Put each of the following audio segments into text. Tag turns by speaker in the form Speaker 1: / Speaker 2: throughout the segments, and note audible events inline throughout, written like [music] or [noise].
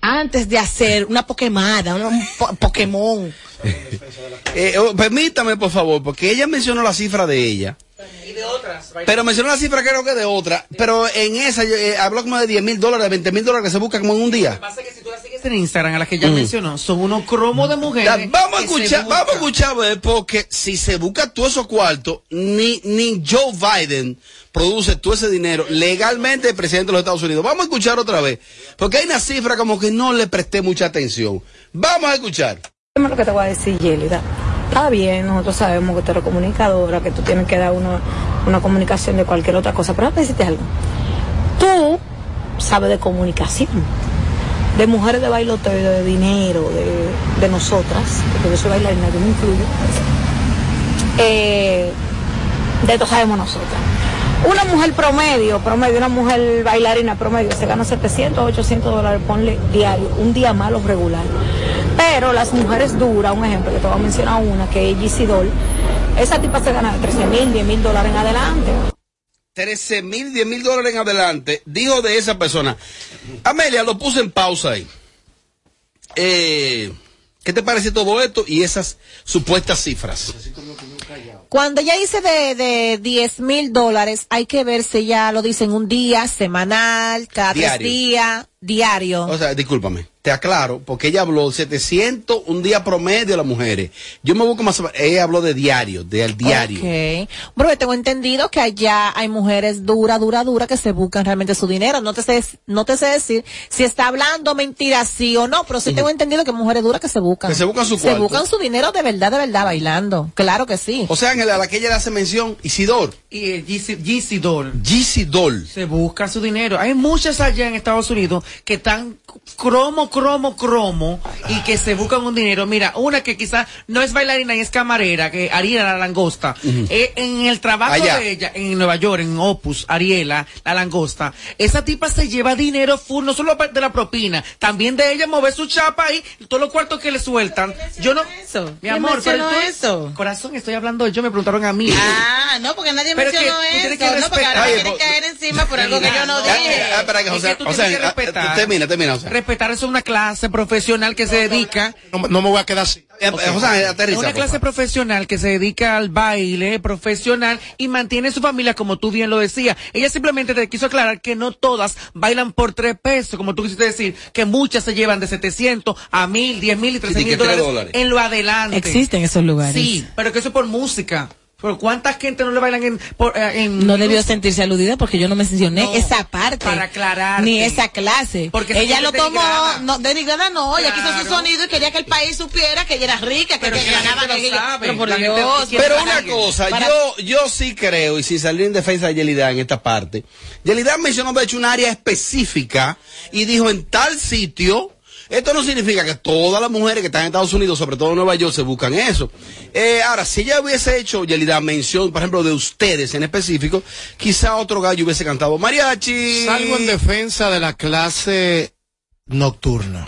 Speaker 1: antes de hacer una Pokémada, un po Pokémon. [laughs]
Speaker 2: eh, oh, permítame, por favor, porque ella mencionó la cifra de ella.
Speaker 3: Y de otras.
Speaker 2: Pero mencionó la cifra creo que de otra. Pero en esa eh, habló como de 10 mil dólares, 20 mil dólares que se busca como en un día.
Speaker 3: Lo que pasa es que en Instagram, a las que ya mencionó, son unos cromos de mujeres.
Speaker 2: Vamos a escuchar, vamos a escuchar, a ver, porque si se busca todo esos cuartos, ni, ni Joe Biden produce todo ese dinero legalmente el presidente de los Estados Unidos. Vamos a escuchar otra vez, porque hay una cifra como que no le presté mucha atención. Vamos a escuchar.
Speaker 4: Es lo que te voy a decir, Yelida. Está bien, nosotros sabemos que tú eres comunicadora, que tú tienes que dar una, una comunicación de cualquier otra cosa, pero déjame decirte algo. Tú sabes de comunicación, de mujeres de bailoteo, de dinero, de, de nosotras, porque yo soy bailarina, yo me incluyo. Eh, de esto sabemos nosotras. Una mujer promedio, promedio, una mujer bailarina promedio, se gana 700, 800 dólares, ponle diario, un día malo regular. Pero las mujeres duras, un ejemplo, que te voy a mencionar una, que es Gizzy Doll, esa tipa se gana 13 mil, 10 mil dólares en adelante.
Speaker 2: 13 mil, 10 mil dólares en adelante, dijo de esa persona. Amelia, lo puse en pausa ahí. Eh, ¿Qué te parece todo esto y esas supuestas cifras?
Speaker 1: Cuando ella dice de, de 10 mil dólares, hay que ver si ella lo dice en un día, semanal, cada tres
Speaker 2: Diario.
Speaker 1: días, diario.
Speaker 2: O sea, discúlpame, te aclaro, porque ella habló 700 un día promedio de las mujeres. Yo me busco más, ella habló de diario, del diario.
Speaker 1: Ok. Bueno, yo tengo entendido que allá hay mujeres dura, dura, dura que se buscan realmente su dinero. No te sé, no te sé decir si está hablando mentira sí o no, pero sí tengo entendido que hay mujeres duras que se buscan.
Speaker 2: Que se buscan su
Speaker 1: Se
Speaker 2: cuarto.
Speaker 1: buscan su dinero de verdad, de verdad, bailando. Claro que sí.
Speaker 2: O sea, en el- a la que ella le hace mención, Isidor,
Speaker 3: Y. Yeezy Doll. Se busca su dinero. Hay muchas allá en Estados Unidos que están cromo, cromo, cromo y que se buscan un dinero. Mira, una que quizás no es bailarina y es camarera, que Ariela la langosta. Eh, en el trabajo
Speaker 2: Allá.
Speaker 3: de ella, en Nueva York, en Opus, Ariela, la langosta, esa tipa se lleva dinero full, no solo de la propina, también de ella mover su chapa ahí, todos los cuartos que le sueltan. Yo no,
Speaker 5: eso?
Speaker 3: mi
Speaker 5: ¿Quién
Speaker 3: amor, pero tú-
Speaker 5: eso?
Speaker 3: Corazón, estoy hablando yo, me preguntaron a mí.
Speaker 5: Ah, no, porque nadie
Speaker 3: Pero
Speaker 5: mencionó eso.
Speaker 3: que
Speaker 5: No, porque ahora
Speaker 3: respetar.
Speaker 5: me quieren caer encima por algo que yo no dije.
Speaker 2: ah, espera, que
Speaker 3: Es
Speaker 2: José,
Speaker 3: que tú
Speaker 2: José,
Speaker 3: tienes que respetar.
Speaker 2: termina, termina.
Speaker 3: Respetar eso es una clase profesional que se dedica
Speaker 6: No, me- no me voy a quedar así.
Speaker 2: Eh, aterriza.
Speaker 3: una clase profesional que se dedica al baile profesional y mantiene su familia como tú bien lo decías. Ella simplemente te quiso aclarar que no todas bailan por tres pesos, como tú quisiste decir, que muchas se llevan de 700 a 1000, 10 mil y 13
Speaker 2: Sí, que
Speaker 3: mil dólares,
Speaker 2: dólares.
Speaker 3: en lo adelante.
Speaker 1: Existen esos lugares.
Speaker 3: Sí, pero que eso es por música. ¿Por cuánta gente no le bailan en, por, eh, en
Speaker 1: No debió sentirse aludida porque yo no mencioné
Speaker 3: No,
Speaker 1: esa parte.
Speaker 3: para aclararte.
Speaker 1: Ni esa clase.
Speaker 3: Porque se
Speaker 1: ella lo tomó,
Speaker 3: denigrada.
Speaker 1: no, denigrada no, ella quiso su sonido y quería que el país supiera que ella era rica, que,
Speaker 3: Pero
Speaker 1: que
Speaker 3: que la
Speaker 1: ganaba que ella-. Pero por Dios.
Speaker 3: ¿quién
Speaker 2: Pero una
Speaker 3: alguien?
Speaker 2: cosa,
Speaker 1: Para-
Speaker 2: yo, yo sí creo, y sin salir en defensa de Yelida en esta parte, Yelida mencionó de hecho un área específica y dijo en tal sitio, esto no significa que todas las mujeres que están en Estados Unidos, sobre todo en Nueva York, se buscan eso. Eh, ahora, si ella hubiese hecho, Yelida, mención, por ejemplo, de ustedes en específico, quizá otro gallo hubiese cantado mariachi.
Speaker 6: Salgo en defensa de la clase nocturna.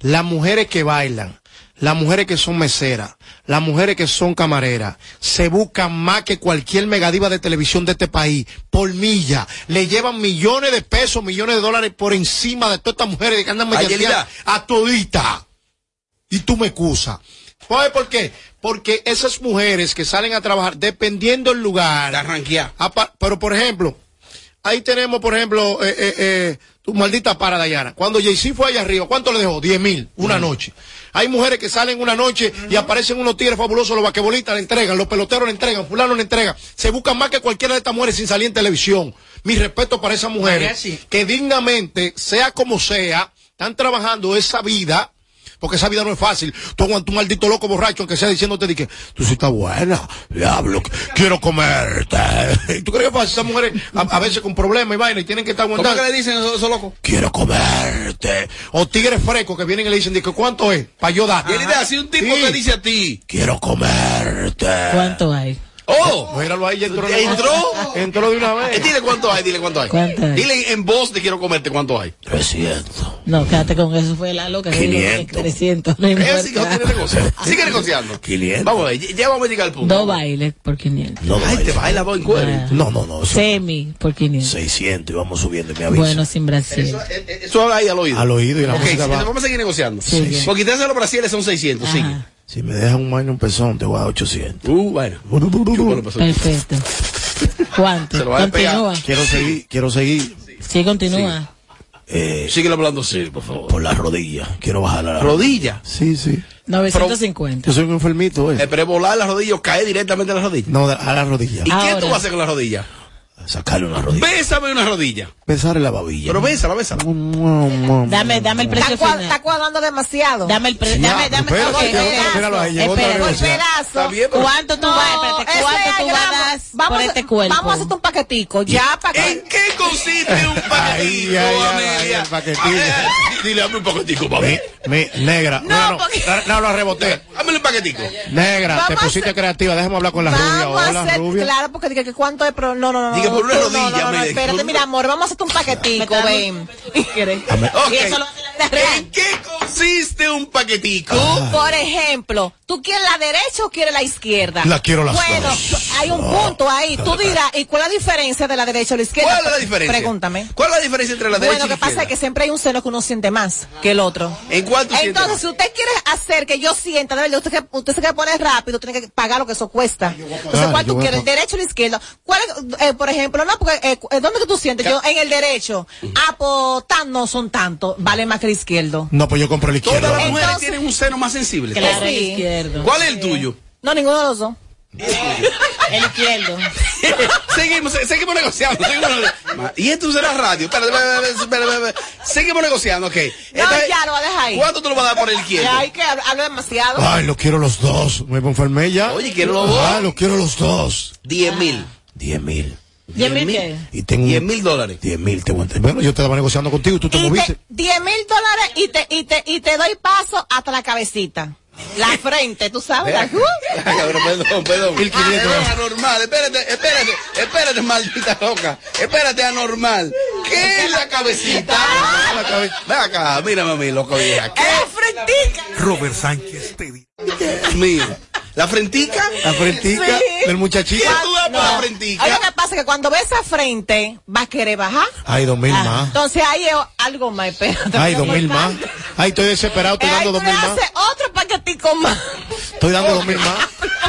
Speaker 6: Las mujeres que bailan, las mujeres que son meseras, las mujeres que son camareras, se buscan más que cualquier megadiva de televisión de este país, por milla. Le llevan millones de pesos, millones de dólares por encima de todas estas mujeres que andan mediante a todita. Y tú me excusas. ¿Sabes por qué? Porque esas mujeres que salen a trabajar, dependiendo del lugar. Apa- pero por ejemplo, ahí tenemos, por ejemplo, eh, eh, eh, tu maldita para Dayana. Cuando Jay-Z fue allá arriba, ¿cuánto le dejó? 10 mil, una noche. Hay mujeres que salen una noche y aparecen unos tigres fabulosos, los vaquebolistas le entregan, los peloteros le entregan, fulano le entrega. Se buscan más que cualquiera de estas mujeres sin salir en televisión. Mi respeto para esas mujeres que dignamente, sea como sea, están trabajando esa vida. Porque esa vida no es fácil. Tú aguantas un maldito loco borracho, aunque sea diciéndote de que tú sí estás buena, diablo, quiero comerte. [laughs] ¿Tú crees que es fácil? Esas mujeres a, a veces con problemas y vaina y tienen que estar
Speaker 2: ¿Cómo que
Speaker 6: aguantando.
Speaker 2: le dicen esos, esos locos?
Speaker 6: Quiero comerte. O tigres frescos que vienen y le dicen, de que ¿cuánto es? Para yo dar.
Speaker 2: Yelida, si un tipo
Speaker 6: Sí.
Speaker 2: te dice a ti,
Speaker 6: Quiero comerte.
Speaker 1: ¿Cuánto hay?
Speaker 2: ¡Oh!
Speaker 6: Míralo ahí, ya entró.
Speaker 2: ¿Entró?
Speaker 6: Entró de una
Speaker 2: Eh,
Speaker 6: vez.
Speaker 2: Dile cuánto hay, dile cuánto hay.
Speaker 1: ¿Cuánto hay?
Speaker 2: Dile en voz de quiero comerte cuánto hay.
Speaker 6: 300.
Speaker 1: No, quédate con eso, fue la loca. que dijo que
Speaker 6: 500.
Speaker 1: 300. No
Speaker 2: Ella sigue,
Speaker 1: importa.
Speaker 2: sigue negociando. Sigue negociando.
Speaker 6: 500.
Speaker 2: Vamos a ver, ya vamos a llegar al punto.
Speaker 1: Dos bailes por 500.
Speaker 6: No,
Speaker 2: Ay, te baila vos en cuero.
Speaker 1: Ah.
Speaker 6: no, no, no. Eso,
Speaker 1: Semi por 500.
Speaker 6: 600 y vamos subiendo, me avisa.
Speaker 1: Bueno, sin Brasil.
Speaker 2: Eso, eh, eh, eso ahí al oído.
Speaker 6: Al oído y la
Speaker 2: Ok,
Speaker 6: música
Speaker 2: sí,
Speaker 6: va.
Speaker 2: vamos a seguir negociando.
Speaker 1: Sí, sí.
Speaker 2: Porque quitarse los brasiles son 600, sigue.
Speaker 6: Si me dejas un año un pezón, te voy a dar 800.
Speaker 2: Uh, bueno.
Speaker 1: Perfecto.
Speaker 2: Se lo va a despegar.
Speaker 1: Continúa.
Speaker 6: Quiero seguir, quiero seguir
Speaker 1: Sí, continúa.
Speaker 6: eh,
Speaker 2: Síguelo hablando así, por favor.
Speaker 6: por las rodillas. Quiero bajar la
Speaker 2: Rodilla.
Speaker 6: Sí, sí.
Speaker 1: 950.
Speaker 6: Yo soy un enfermito,
Speaker 2: Eh,
Speaker 6: eh.
Speaker 2: pero es volar la rodilla o caer directamente a la rodilla.
Speaker 6: No, a la rodilla.
Speaker 2: ¿Y qué
Speaker 1: Ahora.
Speaker 2: tú vas a hacer con la rodilla?
Speaker 6: Sacarle una rodilla.
Speaker 2: Bésame una rodilla.
Speaker 6: Besarle la babilla.
Speaker 2: Pero bésala, bésala.
Speaker 1: Dame, dame el precio
Speaker 5: Está, cua-
Speaker 1: final.
Speaker 5: está cuadrando demasiado.
Speaker 1: Dame el precio. Dame, dame. espera. ¿Cuánto tú vas? ¿cuánto tú vas
Speaker 5: vamos,
Speaker 1: por
Speaker 5: a-
Speaker 1: este cuerpo?
Speaker 5: Vamos a hacer un paquetico, ya para que...
Speaker 2: ¿En qué consiste un paquetico, Amelia?
Speaker 6: el paquetico.
Speaker 2: Dile, dame un paquetico, papi.
Speaker 6: Mi, negra. No, no,
Speaker 5: porque-
Speaker 6: no, lo reboté.
Speaker 2: Dame un paquetico.
Speaker 6: Negra,
Speaker 5: Vamos
Speaker 6: te pusiste
Speaker 5: hacer-
Speaker 6: creativa. Déjame hablar con la rubia. Hola,
Speaker 5: hacer,
Speaker 6: rubia.
Speaker 5: claro, porque diga que cuánto es, pero no, no, no.
Speaker 2: Diga, por una
Speaker 5: no,
Speaker 2: rodilla,
Speaker 5: No, no, no,
Speaker 2: me diga,
Speaker 5: espérate, mira, amor, vamos a hacer un paquetico, ven. [laughs] La.
Speaker 2: ¿En qué consiste un paquetico?
Speaker 5: Por ejemplo, ¿tú quieres la derecha o quieres la izquierda?
Speaker 6: La quiero las
Speaker 5: bueno,
Speaker 6: dos.
Speaker 5: hay un punto ahí. Tú dirás, ¿y cuál es la diferencia de la derecha o la izquierda?
Speaker 2: ¿Cuál es la diferencia?
Speaker 5: Pregúntame.
Speaker 2: ¿Cuál es la diferencia entre la derecha
Speaker 5: Bueno,
Speaker 2: y la
Speaker 5: lo que pasa es
Speaker 2: izquierda?
Speaker 5: que siempre hay un seno que uno siente más que el otro.
Speaker 2: ¿En cuál tú
Speaker 5: Entonces, si usted quiere hacer que yo sienta, de verdad, usted, que- usted se quiere poner rápido, tiene que pagar lo que eso cuesta. Entonces, ¿cuál tú quieres? ¿El derecho o la izquierda? ¿Cuál es, eh, por ejemplo, no, porque, eh, cu- ¿dónde que tú sientes? Yo, en el derecho. Ah, pues, tan no son tanto. Vale más que el izquierdo.
Speaker 6: No, pues yo compro el
Speaker 2: Todas
Speaker 6: izquierdo.
Speaker 2: las mujeres
Speaker 5: Entonces-
Speaker 2: tienen un seno más sensible.
Speaker 1: Claro,
Speaker 2: todas.
Speaker 1: el
Speaker 5: Sí.
Speaker 1: izquierdo.
Speaker 2: ¿Cuál es el tuyo?
Speaker 5: No, ninguno de los dos.
Speaker 1: El izquierdo. [laughs]
Speaker 2: seguimos, seguimos negociando. Seguimos y esto será radio. Espérate, espérate, espérate. Seguimos negociando, ok.
Speaker 5: No, ya lo va a dejar ahí.
Speaker 2: ¿Cuánto tú lo vas a dar por el izquierdo?
Speaker 5: Ya hay que hab- hablar demasiado.
Speaker 6: Ay, los quiero los dos. Me enfermé ya.
Speaker 2: Oye, quiero los dos.
Speaker 6: Ah, los quiero los dos.
Speaker 2: 10 mil.
Speaker 6: 10 mil.
Speaker 1: ¿Diez mil qué?
Speaker 6: Y tengo
Speaker 2: 10 mil dólares.
Speaker 6: 10 mil. Te voy a- Bueno, yo estaba negociando contigo. Tú te
Speaker 5: y
Speaker 6: moviste.
Speaker 5: te, 10 mil dólares y te, y, te, y te doy paso hasta la cabecita. La frente, tú sabes. la- [laughs]
Speaker 2: perdón, perdón.
Speaker 6: 1500.
Speaker 2: Anormal, espérate, espérate, espérate, maldita loca. Espérate, anormal. ¿Qué es la cabecita?
Speaker 6: la cabe-
Speaker 2: Ven acá, mírame a mí, loco vieja. ¿Qué
Speaker 5: ¡La frentica!
Speaker 7: Robert Sánchez te di-
Speaker 2: es mío? ¿La frentica?
Speaker 6: La frentica
Speaker 5: Sí.
Speaker 6: del muchachito.
Speaker 2: ¿Qué tú das por la
Speaker 5: Oye,
Speaker 2: frentica?
Speaker 5: pasa es que cuando ves esa frente, va a querer bajar.
Speaker 6: Ay, dos mil
Speaker 5: Ah,
Speaker 6: más.
Speaker 5: Entonces ahí es algo más, espérate.
Speaker 6: Ay, dos mil más. Ay, estoy desesperado. Estoy
Speaker 5: Eh,
Speaker 6: dando dos mil más.
Speaker 5: otro paquetico más.
Speaker 6: Estoy dando dos mil más.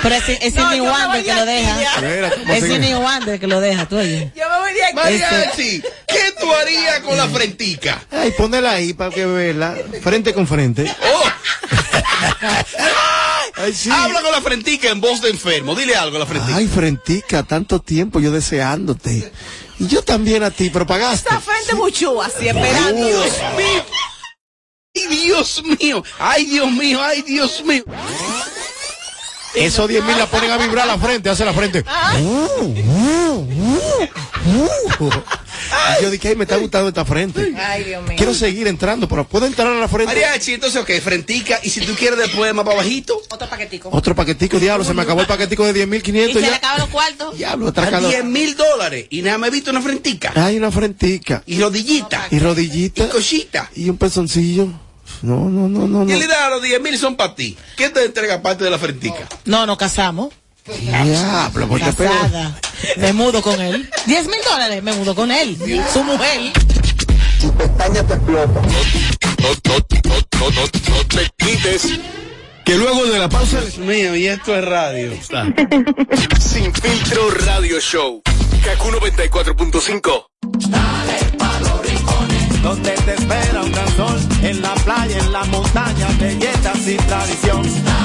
Speaker 1: Pero
Speaker 5: No,
Speaker 1: es Wander
Speaker 5: voy
Speaker 1: que lo deja. es mi Wander que lo deja, tú oye.
Speaker 5: Yo me voy de aquí.
Speaker 2: Mariachi, ¿qué tú harías con la frentica?
Speaker 6: Ay, ponela ahí para que vean frente con frente.
Speaker 2: Oh, [laughs]
Speaker 6: Ay, sí.
Speaker 2: habla con la frentica en voz de enfermo. Dile algo a la frentica.
Speaker 6: Ay, frentica, tanto tiempo yo deseándote. Y yo también a ti, pero pagaste.
Speaker 5: Esa frente mucho así, esperando.
Speaker 2: Dios mío. Ay, Dios mío. Ay, Dios mío. Ay, Dios mío.
Speaker 6: Esos 10 mil la ponen a vibrar la frente, hace la frente. Y yo dije, ay, me está gustando esta frente.
Speaker 5: Ay, Dios mío.
Speaker 6: Quiero seguir entrando, pero ¿puedo entrar a la frente?
Speaker 2: Mariachi, entonces, ok, frentica. Y si tú quieres después más para bajito,
Speaker 5: Otro paquetico.
Speaker 6: Otro paquetico, diablo, se me acabó el paquetico de 10 mil
Speaker 1: Y
Speaker 6: 500
Speaker 1: se le
Speaker 6: ya.
Speaker 1: acaban los cuartos.
Speaker 6: Diablo,
Speaker 2: a
Speaker 6: atracado.
Speaker 2: 10 mil dólares. Y nada me he visto una frentica.
Speaker 6: Hay una frentica.
Speaker 2: Y rodillita.
Speaker 6: Y rodillita.
Speaker 2: Y cosita.
Speaker 6: Y un pezoncillo. No, no, no, no,
Speaker 2: Y
Speaker 6: no.
Speaker 2: le da los 10 mil son para ti. ¿Qué te entrega parte de la frentica?
Speaker 1: No, nos casamos.
Speaker 6: Diablo, te pego.
Speaker 1: Casada. Me mudo con él. 10 mil dólares, me mudo con él. Su mujer.
Speaker 7: No, no, no, no, no, no te quites. Que luego de la pausa,
Speaker 2: Dios mío, y esto es radio. [laughs]
Speaker 7: Sin Filtro Radio Show. Kaku 94.5.
Speaker 8: donde te espera un gran sol, en la playa, en la montaña, belletas y tradición.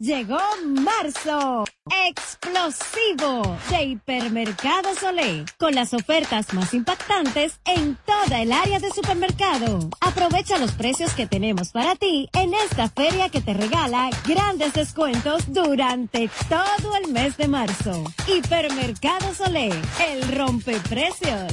Speaker 9: Llegó marzo, explosivo de Hipermercado Solé, con las ofertas más impactantes en toda el área de supermercado. Aprovecha los precios que tenemos para ti en esta feria que te regala grandes descuentos durante todo el mes de marzo. Hipermercado Solé, el rompeprecios.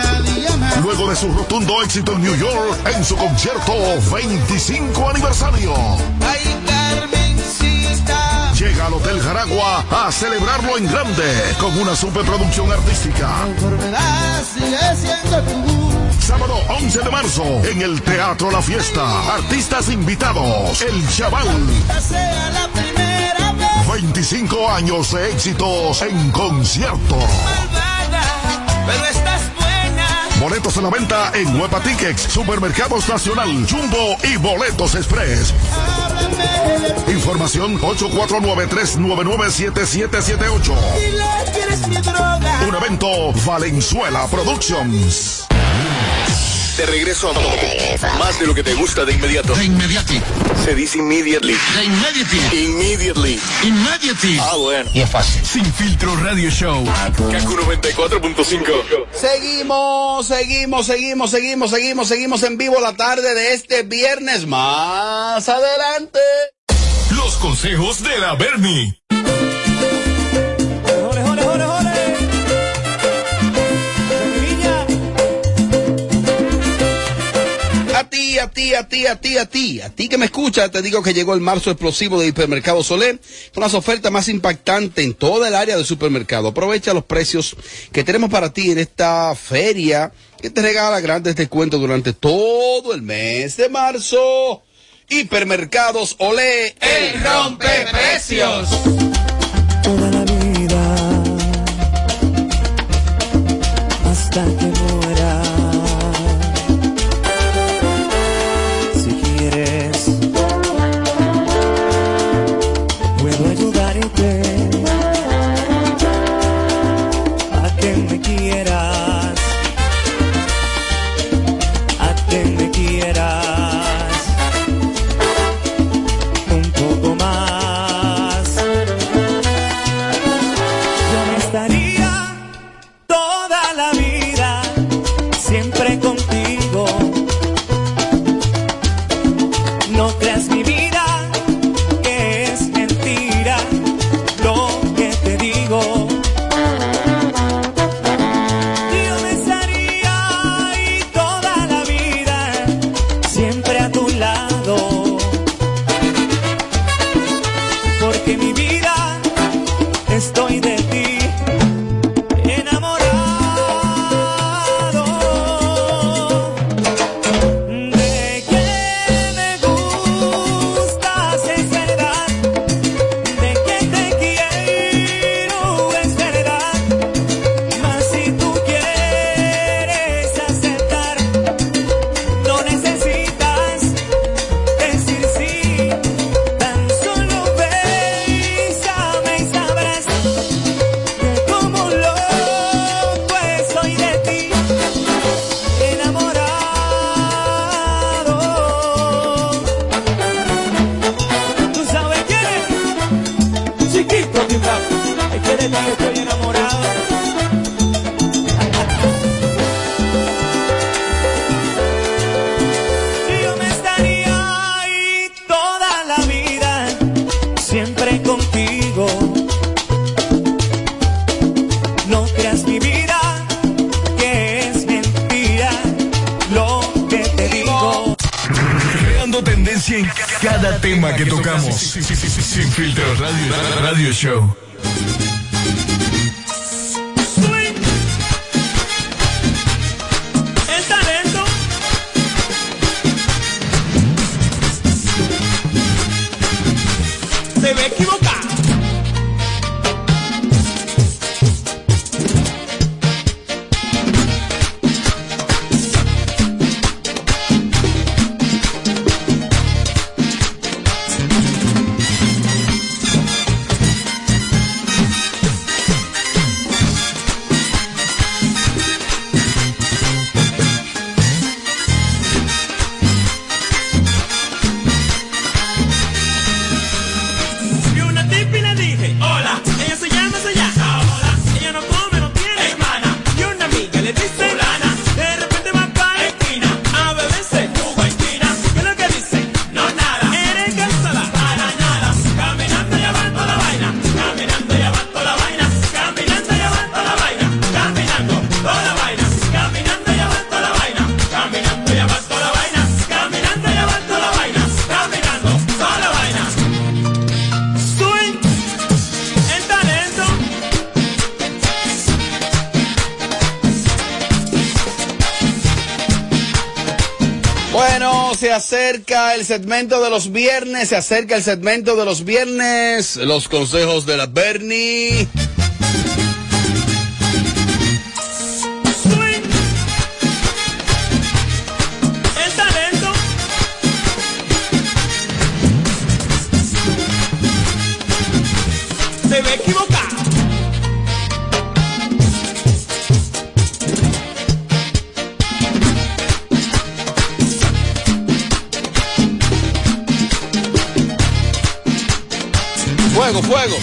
Speaker 10: día más.
Speaker 11: Luego de su rotundo éxito en New York en su concierto 25 aniversario.
Speaker 10: Ay, Carmencita.
Speaker 11: Llega al Hotel Jaragua a celebrarlo en grande con una superproducción artística. Sábado 11 de marzo en el Teatro La Fiesta. Artistas invitados. El Chaval.
Speaker 10: Esta sea la primera vez.
Speaker 11: 25 años de éxitos en concierto.
Speaker 10: Malvada, pero.
Speaker 11: Boletos a la venta en Huepa Tickets, Supermercados Nacional, Jumbo y Boletos Express. Información 849-399-7778.
Speaker 10: Dile que eres mi droga.
Speaker 11: Un evento Valenzuela Productions.
Speaker 7: De regreso a más de lo que te gusta de inmediato.
Speaker 12: De inmediati.
Speaker 7: Se dice immediately.
Speaker 12: De immediati.
Speaker 7: Immediately.
Speaker 12: Immediati.
Speaker 7: Ah, bueno.
Speaker 12: Y es fácil.
Speaker 7: Sin filtro radio show. Kaku 94.5.
Speaker 2: Seguimos, seguimos, seguimos, seguimos, seguimos, seguimos en vivo la tarde de este viernes. Más adelante.
Speaker 11: Los consejos de la Bernie.
Speaker 2: A ti, a ti, a ti, a ti, a ti que me escuchas, te digo que llegó el marzo explosivo de Hipermercado Solé con las ofertas más impactantes en toda el área del supermercado. Aprovecha los precios que tenemos para ti en esta feria que te regala grandes descuentos durante todo el mes de marzo. Hipermercados Olé, el rompe precios.
Speaker 8: Toda la vida.
Speaker 11: Tocamos. Sin filtro radio, radio show.
Speaker 8: El
Speaker 2: segmento de los viernes, se acerca el segmento de los viernes, los consejos de la Bernie.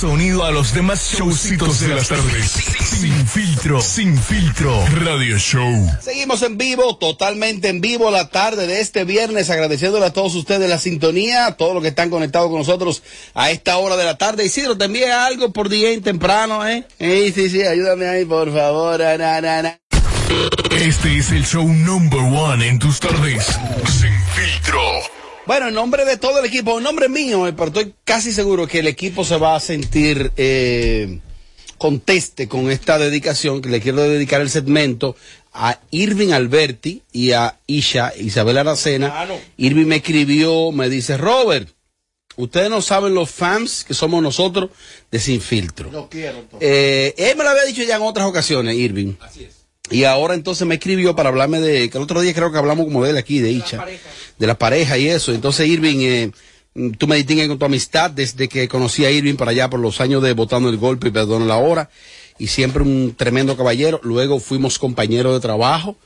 Speaker 7: sonido a los demás showcitos de las tardes. Sin filtro, sin filtro. Radio Show.
Speaker 2: Seguimos en vivo, totalmente en vivo la tarde de este viernes, agradeciéndole a todos ustedes la sintonía, a todos los que están conectados con nosotros a esta hora de la tarde. Isidro, te envié algo por día temprano, ¿eh? Sí, sí, sí, ayúdame ahí, por favor. na, na, na.
Speaker 7: Este es el show number one en tus tardes. Sin filtro.
Speaker 2: Bueno, en nombre de todo el equipo, en nombre mío, eh, pero estoy casi seguro que el equipo se va a sentir eh, conteste con esta dedicación, que le quiero dedicar el segmento a Irving Alberti y a Isha Isabel Aracena. Irving me escribió, me dice, Robert, ustedes no saben los fans que somos nosotros de Sin Filtro.
Speaker 6: No quiero.
Speaker 2: Eh, él me lo había dicho ya en otras ocasiones, Irving. Así es. Y ahora entonces me escribió para hablarme de, que el otro día creo que hablamos como de él aquí, de Icha, de la pareja y eso. Entonces Irving, eh, mm, tú me distingues con tu amistad desde que conocí a Irving para allá por los años de Botando el Golpe y Perdón la Hora. Y siempre un tremendo caballero. Luego fuimos compañeros de trabajo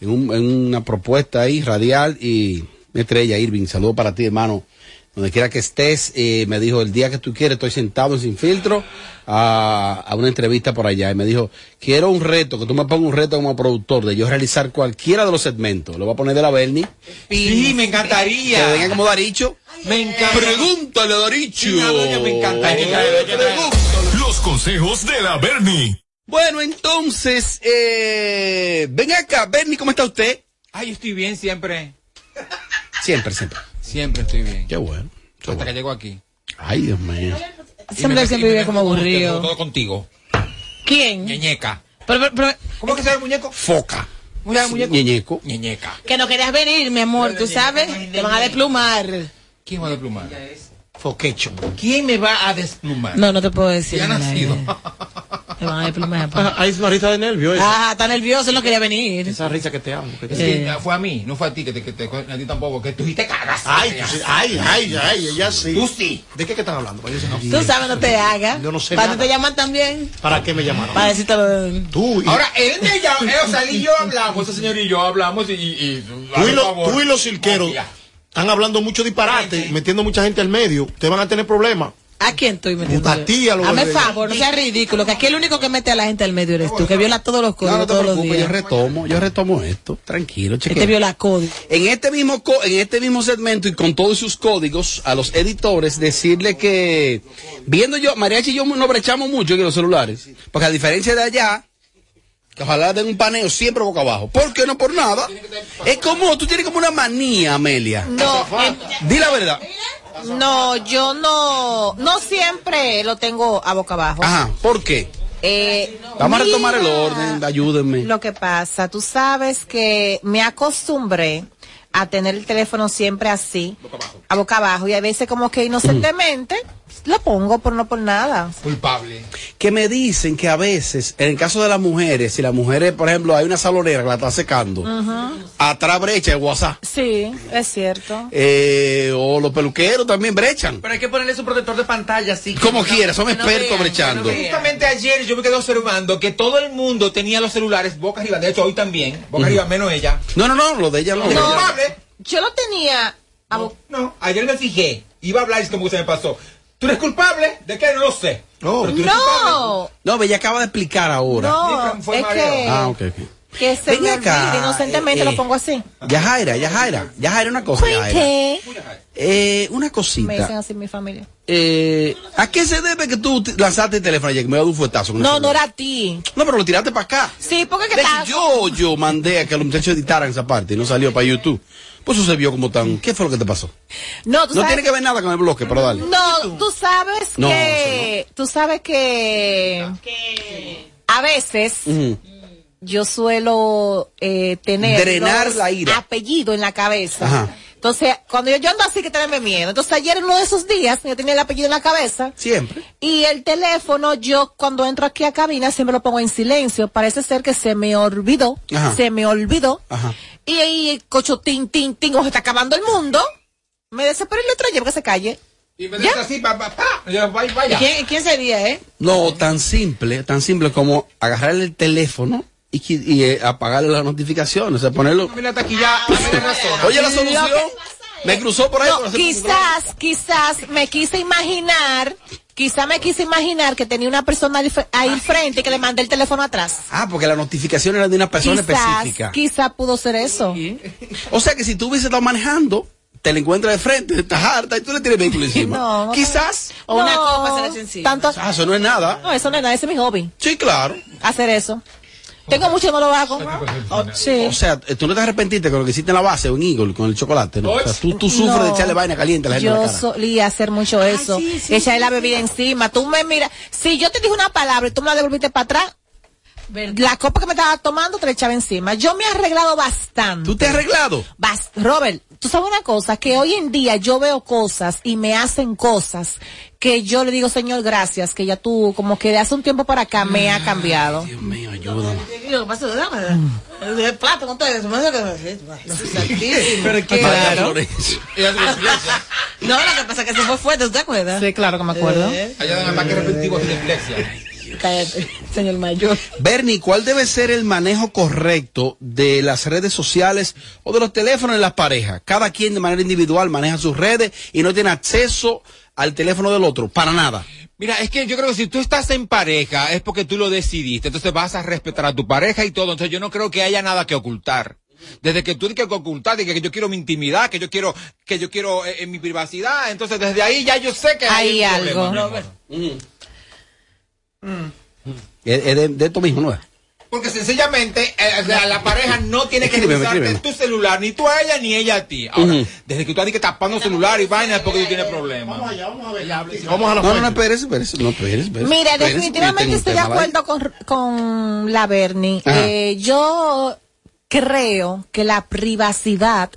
Speaker 2: en, un- en una propuesta ahí radial y estrella, Irving. Saludo para ti, hermano. Donde quiera que estés, eh, me dijo, el día que tú quieres, estoy sentado en Sin Filtro a, a una entrevista por allá. Y me dijo, quiero un reto, que tú me pongas un reto como productor de yo realizar cualquiera de los segmentos. Lo voy a poner de la Bernie.
Speaker 13: Sí, me encantaría.
Speaker 2: Que venga como Daricho.
Speaker 13: Me encanta.
Speaker 2: Pregúntale a Daricho.
Speaker 13: Sí, doña, me encantaría.
Speaker 7: Los consejos de la Bernie.
Speaker 2: Bueno, entonces, eh, ven acá, Bernie, ¿cómo está usted?
Speaker 13: Ay, estoy bien siempre.
Speaker 2: Siempre, siempre.
Speaker 13: Siempre estoy bien.
Speaker 2: Qué bueno.
Speaker 13: Hasta que llego aquí.
Speaker 2: Ay, Dios mío.
Speaker 5: Siempre, siempre vive como aburrido.
Speaker 13: Todo contigo.
Speaker 5: ¿Quién?
Speaker 13: Ñeñeca.
Speaker 5: Pero, pero, pero-
Speaker 13: ¿Cómo que se llama el muñeco?
Speaker 2: Foca.
Speaker 13: ¿Cómo se llama el muñeco?
Speaker 2: Ñeñeco.
Speaker 13: Ñeñeca.
Speaker 5: que no querías venir, mi amor, tú sabes. Te van a desplumar.
Speaker 13: ¿Quién va a desplumar?
Speaker 6: Foquecho.
Speaker 13: ¿Quién me va a desplumar?
Speaker 5: No, no te puedo decir.
Speaker 13: Ya nacido. [laughs]
Speaker 5: Te van a desplumar.
Speaker 6: Ah, Ahí es una risa de nervio. esa.
Speaker 5: Ah, está nervioso, él no quería venir.
Speaker 6: Esa risa que te amo. que te-
Speaker 13: Es que fue a mí, no fue a ti, que te, que te, a ti tampoco, que tú y te cagas.
Speaker 6: Ay, tú ay, ay, ay, ella sí.
Speaker 13: Tú sí.
Speaker 6: ¿De qué que están hablando? Yo no-
Speaker 5: Tú sabes, no te hagas.
Speaker 6: Yo no sé
Speaker 5: ¿Para
Speaker 6: nada.
Speaker 5: qué te llaman también?
Speaker 6: ¿Para qué me llamaron?
Speaker 5: Para decirte lo de...
Speaker 6: Tú y,
Speaker 13: Ahora, él me llama, eh, o sea, él y yo hablamos, ese señor y yo hablamos y... y, y
Speaker 6: tú y, lo-
Speaker 13: favor.
Speaker 6: tú y los cirqueros. Están hablando mucho disparate, metiendo mucha gente al medio. Te van a tener problemas.
Speaker 5: ¿A quién estoy metiendo?
Speaker 6: A ti, a los
Speaker 5: Hazme favor, no seas ridículo, que aquí el único que mete a la gente al medio eres tú, que viola todos los
Speaker 2: No,
Speaker 5: códigos
Speaker 2: no te
Speaker 5: todos los
Speaker 2: preocupes, yo
Speaker 5: días.
Speaker 2: retomo, yo retomo esto. Tranquilo,
Speaker 5: Este
Speaker 2: chequea.
Speaker 5: viola código.
Speaker 2: En este mismo co- en este mismo segmento y con todos sus códigos a los editores decirle que viendo yo Mariachi y yo no brechamos mucho en los celulares, porque a diferencia de allá que ojalá den un paneo siempre boca abajo. ¿Por qué no por nada? Es como tú tienes como una manía, Amelia.
Speaker 5: No, eh,
Speaker 2: Di la verdad.
Speaker 5: no, yo no, no siempre lo tengo a boca abajo.
Speaker 2: Ajá, ¿por qué?
Speaker 5: Eh,
Speaker 2: Vamos a retomar el orden, ayúdenme.
Speaker 5: Lo que pasa, tú sabes que me acostumbré a tener el teléfono siempre así, a boca abajo, y a veces como que inocentemente [clears throat] lo pongo por no por nada.
Speaker 13: Culpable.
Speaker 2: que me dicen que a veces, en el caso de las mujeres, si las mujeres, por ejemplo, hay una salonera que la está secando,
Speaker 5: Ujú.
Speaker 2: atrás brecha el WhatsApp.
Speaker 5: Sí, es cierto.
Speaker 2: Eh, o los peluqueros también brechan.
Speaker 3: Pero hay que ponerle su protector de pantalla, así.
Speaker 2: Como quiera, son expertos brechando.
Speaker 13: Justamente ayer yo me quedé observando que todo el mundo tenía los celulares boca arriba. De hecho, hoy también. Boca arriba, menos ella.
Speaker 2: No, no, no, lo de ella no.
Speaker 13: ¿Es culpable?
Speaker 5: Yo lo tenía a
Speaker 13: No, ayer me fijé. Iba a hablar y es como que se me pasó. ¿Tú eres culpable? ¿De qué? No lo sé.
Speaker 6: No.
Speaker 13: Pero tú eres culpable.
Speaker 5: No,
Speaker 2: No, ve, ella acaba de explicar ahora.
Speaker 5: no,
Speaker 13: fue
Speaker 5: es
Speaker 13: mareo.
Speaker 5: que,
Speaker 2: Ah, ok, ok.
Speaker 5: que se
Speaker 2: Ven
Speaker 5: me
Speaker 2: acá,
Speaker 5: olvide inocentemente,
Speaker 2: eh,
Speaker 5: lo pongo así.
Speaker 2: Yajaira, Yajaira, Yajaira, una cosa, Yajaira.
Speaker 5: ¿Qué?
Speaker 2: Eh, una
Speaker 5: Me dicen
Speaker 2: cosita.
Speaker 5: así mi familia.
Speaker 2: Eh, ¿A qué se debe que tú lanzaste el teléfono ayer? Que me dio un fuetazo.
Speaker 5: No, no era a ti.
Speaker 2: No, pero lo tiraste para acá.
Speaker 5: Sí, porque que
Speaker 2: De hecho, yo, yo mandé a que los muchachos editaran esa parte y no salió para YouTube. Pues eso se vio como tan. ¿Qué fue lo que te pasó?
Speaker 5: No, tú
Speaker 2: No
Speaker 5: sabes-
Speaker 2: tiene que ver nada con el bloque, pero dale.
Speaker 5: No, tú sabes
Speaker 2: No,
Speaker 5: que, tú sabes que, a veces yo suelo eh, tener
Speaker 2: Drenar la ira.
Speaker 5: apellido en la cabeza.
Speaker 2: Ajé.
Speaker 5: Entonces, cuando yo, yo ando así que tenerme miedo. Entonces, ayer en uno de esos días, yo tenía el apellido en la cabeza.
Speaker 2: Siempre.
Speaker 5: Y el teléfono, yo cuando entro aquí a cabina siempre lo pongo en silencio. Parece ser que se me olvidó.
Speaker 2: Ajá.
Speaker 5: Se me olvidó.
Speaker 2: Ajá.
Speaker 5: Y ahí, cocho, tin, tin, tin, o se está acabando el mundo. Me desesperé y le traje que se calle.
Speaker 13: Y me dejas así, pa, pa, pa. Y vaya, vaya.
Speaker 5: ¿Quién, quién sería, eh?
Speaker 2: No, tan simple, tan simple como agarrarle el teléfono y, y, eh, apagarle las notificaciones, o sea, ponerlo.
Speaker 13: Mira, hasta aquí ya.
Speaker 2: Oye, la solución. Me cruzó por ahí.
Speaker 5: No,
Speaker 2: por hacer-
Speaker 5: quizás, quizás me quise imaginar, quizás me quise imaginar que tenía una persona ahí frente y que le mandé el teléfono atrás.
Speaker 2: Ah, porque la notificación era de una persona
Speaker 5: Quizás,
Speaker 2: específica.
Speaker 5: quizás pudo ser eso.
Speaker 2: O sea que si tú hubiese estado manejando, te la encuentras de frente, estás harta y tú le tienes el vehículo [laughs] encima.
Speaker 5: No, no.
Speaker 2: Quizás.
Speaker 5: O una copa se le encima. Tanto,
Speaker 2: Ah, eso no es nada.
Speaker 5: no, eso no es nada, ese es mi hobby,
Speaker 2: Sí, claro.
Speaker 5: hacer eso. Tengo mucho y no lo hago. Oh, sí.
Speaker 2: O sea, tú no te arrepentiste con lo que hiciste en la base o en Eagle con el chocolate, ¿no? O sea, tú, tú sufres
Speaker 5: No.
Speaker 2: de echarle vaina caliente a la gente en la
Speaker 5: Yo
Speaker 2: cara.
Speaker 5: solía hacer mucho eso. Echarle la bebida encima. Tú me miras. Si yo te dije una palabra y tú me la devolviste para atrás, la copa que me estaba tomando te la echaba encima. Yo me he arreglado bastante.
Speaker 2: ¿Tú te has arreglado?
Speaker 5: Bas- Robert, tú sabes una cosa, que hoy en día yo veo cosas y me hacen cosas que yo le digo, Señor, gracias, que ya tú, como que de hace un tiempo para acá me ha cambiado.
Speaker 2: Dios mío, ayúdame.
Speaker 5: Plato con todo eso.
Speaker 3: Pero raro.
Speaker 2: Florencia.
Speaker 5: No, lo que pasa es que se fue fuerte, ¿tú te acuerdas?
Speaker 3: Sí, claro que me acuerdo.
Speaker 13: Allá dan ataque repetitivo de dislexia.
Speaker 5: Cállate, [laughs] señor mayor.
Speaker 2: Bernie, ¿cuál debe ser el manejo correcto de las redes sociales o de los teléfonos en las parejas? Cada quien de manera individual maneja sus redes y no tiene acceso al teléfono del otro, para nada.
Speaker 13: Mira, es que yo creo que si tú estás en pareja es porque tú lo decidiste, entonces vas a respetar a tu pareja y todo, entonces yo no creo que haya nada que ocultar. Desde que tú dices que ocultar, que yo quiero mi intimidad, que yo quiero, que yo quiero eh, eh, mi privacidad, entonces desde ahí ya yo sé que hay,
Speaker 5: Hay
Speaker 13: un
Speaker 5: algo.
Speaker 13: problema,
Speaker 2: Es, es de, de esto mismo, ¿no es?
Speaker 13: Porque sencillamente eh, la, la pareja no tiene que
Speaker 2: Escríbeme,
Speaker 13: revisarte
Speaker 2: escríbeme.
Speaker 13: tu celular, ni tú a ella ni ella a ti. Ahora, desde que tú andas que tapando celular y vaina es porque tú tienes problemas.
Speaker 6: Vamos a la
Speaker 2: No, no, no, espérese, espérese. No, espérese, espérese.
Speaker 5: Mira,
Speaker 2: Espérese,
Speaker 5: definitivamente estoy de acuerdo con, con la Bernie. Eh, yo creo que la privacidad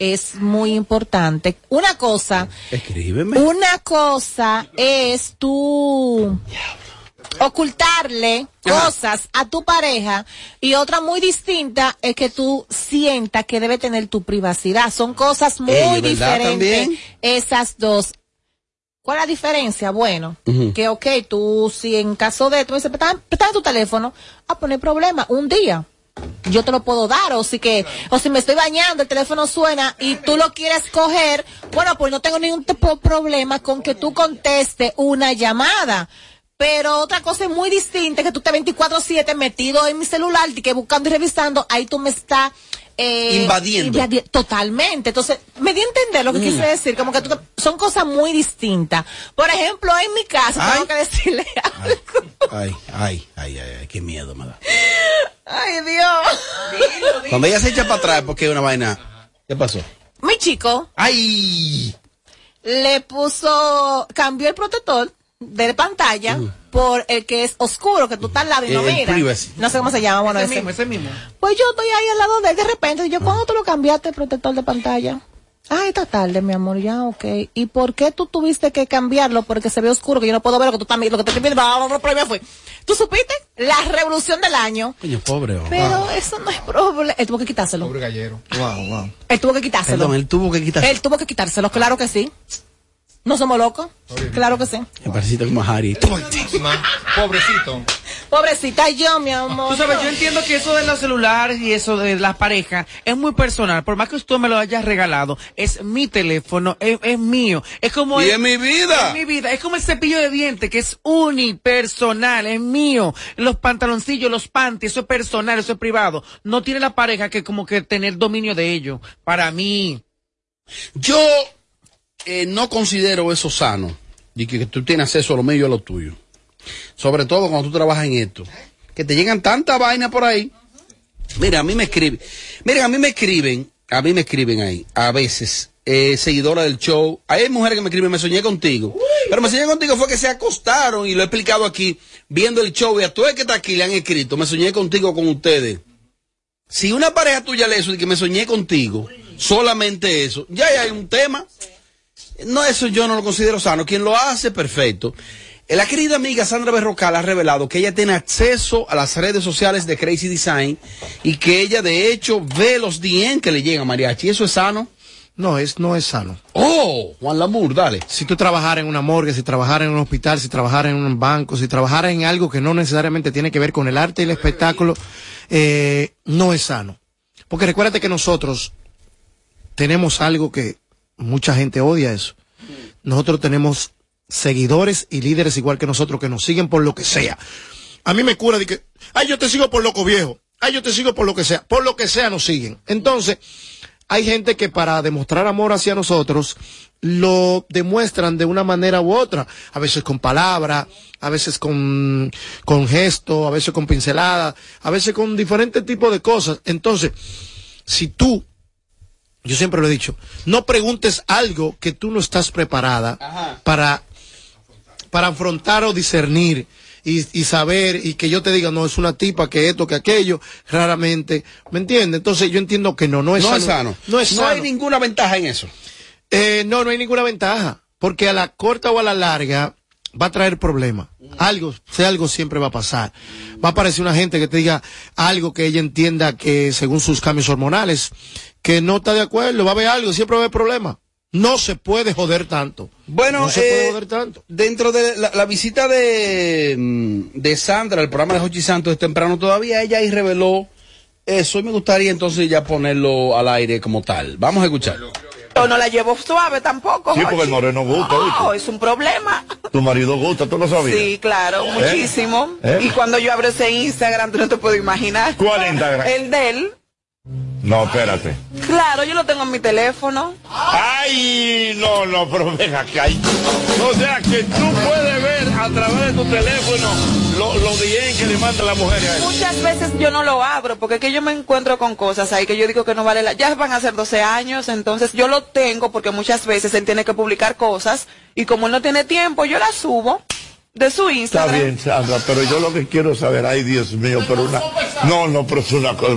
Speaker 5: es muy importante. Una cosa.
Speaker 2: Escríbeme.
Speaker 5: una cosa es tú ocultarle
Speaker 2: Ajá.
Speaker 5: cosas a tu pareja y otra muy distinta es que tú sientas que debe tener tu privacidad. Son cosas muy
Speaker 2: Ey, ¿verdad
Speaker 5: diferentes.
Speaker 2: también?
Speaker 5: Esas dos. ¿Cuál es la diferencia? Bueno, que ok, tú si en caso de, tú me dices, préstame tu teléfono, a poner problema, un día. Yo te lo puedo dar, o si que, o si me estoy bañando, el teléfono suena y tú lo quieres coger, bueno, pues no tengo ningún tipo de problema con que tú conteste una llamada. Pero otra cosa es muy distinta, que tú estés 24-7 metido en mi celular, y que buscando y revisando, ahí tú me estás... eh,
Speaker 2: Invadiendo.
Speaker 5: invadi- Totalmente. Entonces, me di a entender lo que
Speaker 2: Mm.
Speaker 5: quise decir, como que tú te- son cosas muy distintas. Por ejemplo, en mi casa,
Speaker 2: Ay.
Speaker 5: tengo que decirle algo.
Speaker 2: Ay, ay, ay, ay, ay, qué miedo me da.
Speaker 5: Ay, Dios.
Speaker 2: Cuando ella se echa para atrás, porque es una vaina. ¿Qué pasó?
Speaker 5: Mi chico
Speaker 2: ¡Ay!
Speaker 5: le puso, cambió el protector de pantalla por el que es oscuro, que tú estás al lado y no miras. No sé cómo se llama, bueno,
Speaker 3: Ese
Speaker 5: ese.
Speaker 3: mismo, ese mismo.
Speaker 5: Pues yo estoy ahí al lado de él de repente. Y yo, ¿cuándo tú lo cambiaste el protector de pantalla? Ah, esta tarde, mi amor, ya, ok. ¿Y por qué tú tuviste que cambiarlo? Porque se ve oscuro, que yo no puedo ver lo que tú estás lo que te estoy viendo. problema fue. ¿Tú supiste? La revolución del año.
Speaker 2: Coño, pobre. oh.
Speaker 5: Pero eso no es problema. Él tuvo que quitárselo.
Speaker 13: Pobre gallero.
Speaker 6: Wow, wow.
Speaker 5: Él tuvo que quitárselo.
Speaker 2: Perdón, él tuvo que quitar.
Speaker 5: Él tuvo que quitárselo, claro que sí. No somos locos. Claro que sí.
Speaker 2: Me pareciste como Harry.
Speaker 13: Pobrecito.
Speaker 5: Pobrecita yo, mi amor.
Speaker 3: Tú sabes, yo entiendo que eso de los celulares y eso de las parejas es muy personal. Por más que usted me lo haya regalado, es mi teléfono, es, es mío. Es como.
Speaker 2: Y
Speaker 3: el-
Speaker 2: es mi vida.
Speaker 3: Es mi vida. Es como el cepillo de dientes, que es unipersonal, es mío. Los pantaloncillos, los panties, eso es personal, eso es privado. No tiene la pareja que como que tener dominio de ello. Para mí.
Speaker 2: Yo eh, no considero eso sano. Y que, tú tienes acceso a lo mío y a lo tuyo. Sobre todo cuando tú trabajas en esto. Que te llegan tanta vaina por ahí. Mira, a mí me escriben. Miren, a mí me escriben. A mí me escriben ahí. A veces. Eh, seguidora del show. Hay mujeres que me escriben, me soñé contigo. Pero me soñé contigo fue que se acostaron y lo he explicado aquí, viendo el show y a todo el que está aquí le han escrito, me soñé contigo con ustedes. Si una pareja tuya le eso y que me soñé contigo, solamente eso, ya hay un tema. No, eso yo no lo considero sano. Quien lo hace, perfecto. Eh, La querida amiga Sandra Berrocal ha revelado que ella tiene acceso a las redes sociales de Crazy Design y que ella de hecho ve los DM que le llegan a Mariachi. ¿Eso es sano?
Speaker 6: No, es, no es sano.
Speaker 2: Oh, Juan Lamour, dale.
Speaker 6: Si tú trabajaras en una morgue, si trabajaras en un hospital, si trabajaras en un banco, si trabajaras en algo que no necesariamente tiene que ver con el arte y el espectáculo, eh, no es sano. Porque recuérdate que nosotros tenemos algo que mucha gente odia eso. Nosotros tenemos seguidores y líderes igual que nosotros que nos siguen por lo que sea. A mí me cura de que, ay, yo te sigo por loco viejo. Ay, yo te sigo por lo que sea. Por lo que sea nos siguen. Entonces, hay gente que para demostrar amor hacia nosotros lo demuestran de una manera u otra, a veces con palabras, a veces con, con gesto, a veces con pincelada, a veces con diferentes tipos de cosas. Entonces, si tú, yo siempre lo he dicho, no preguntes algo que tú no estás preparada para, para afrontar o discernir y, y saber y que yo te diga, no, es una tipa que esto, que aquello, raramente, ¿me entiendes? Entonces yo entiendo que no, no es
Speaker 2: No
Speaker 6: sano.
Speaker 2: es sano.
Speaker 6: No es
Speaker 2: No hay ninguna ventaja en eso.
Speaker 6: Eh, no, no hay ninguna ventaja, porque a la corta o a la larga va a traer problemas. Algo, sea algo siempre va a pasar. Va a aparecer una gente que te diga algo que ella entienda que según sus cambios hormonales, que no está de acuerdo, va a haber algo, siempre va a haber problemas. No se puede joder tanto.
Speaker 2: Bueno,
Speaker 6: no se
Speaker 2: eh,
Speaker 6: puede joder tanto.
Speaker 2: Dentro de la, la visita de, mm, de Sandra, el programa de Jochi Santos es temprano todavía, ella ahí reveló eso y me gustaría entonces ya ponerlo al aire como tal. Vamos a escucharlo.
Speaker 14: Yo no la llevo suave tampoco.
Speaker 15: Sí, porque el moreno gusta,
Speaker 14: No, es un problema.
Speaker 15: Tu marido gusta, ¿tú lo sabías?
Speaker 14: Sí, claro,
Speaker 15: ¿Eh?
Speaker 14: muchísimo.
Speaker 15: ¿Eh?
Speaker 14: Y cuando yo abro ese Instagram, tú no te puedes imaginar.
Speaker 15: ¿Cuál Instagram?
Speaker 14: El de él.
Speaker 15: No, espérate.
Speaker 14: Claro, yo lo tengo en mi teléfono.
Speaker 15: Ay, no, no, pero ven acá. O sea, que tú puedes ver a través de tu teléfono lo, lo bien que le manda la mujer a él.
Speaker 14: Muchas veces yo no lo abro porque es que yo me encuentro con cosas ahí que yo digo que no vale la... Ya van a ser 12 años, entonces yo lo tengo porque muchas veces él tiene que publicar cosas y como él no tiene tiempo, yo las subo de su
Speaker 15: Está
Speaker 14: Instagram.
Speaker 15: bien, Sandra, pero yo lo que quiero saber, ay Dios mío, pero una... No, no, pero es una cosa...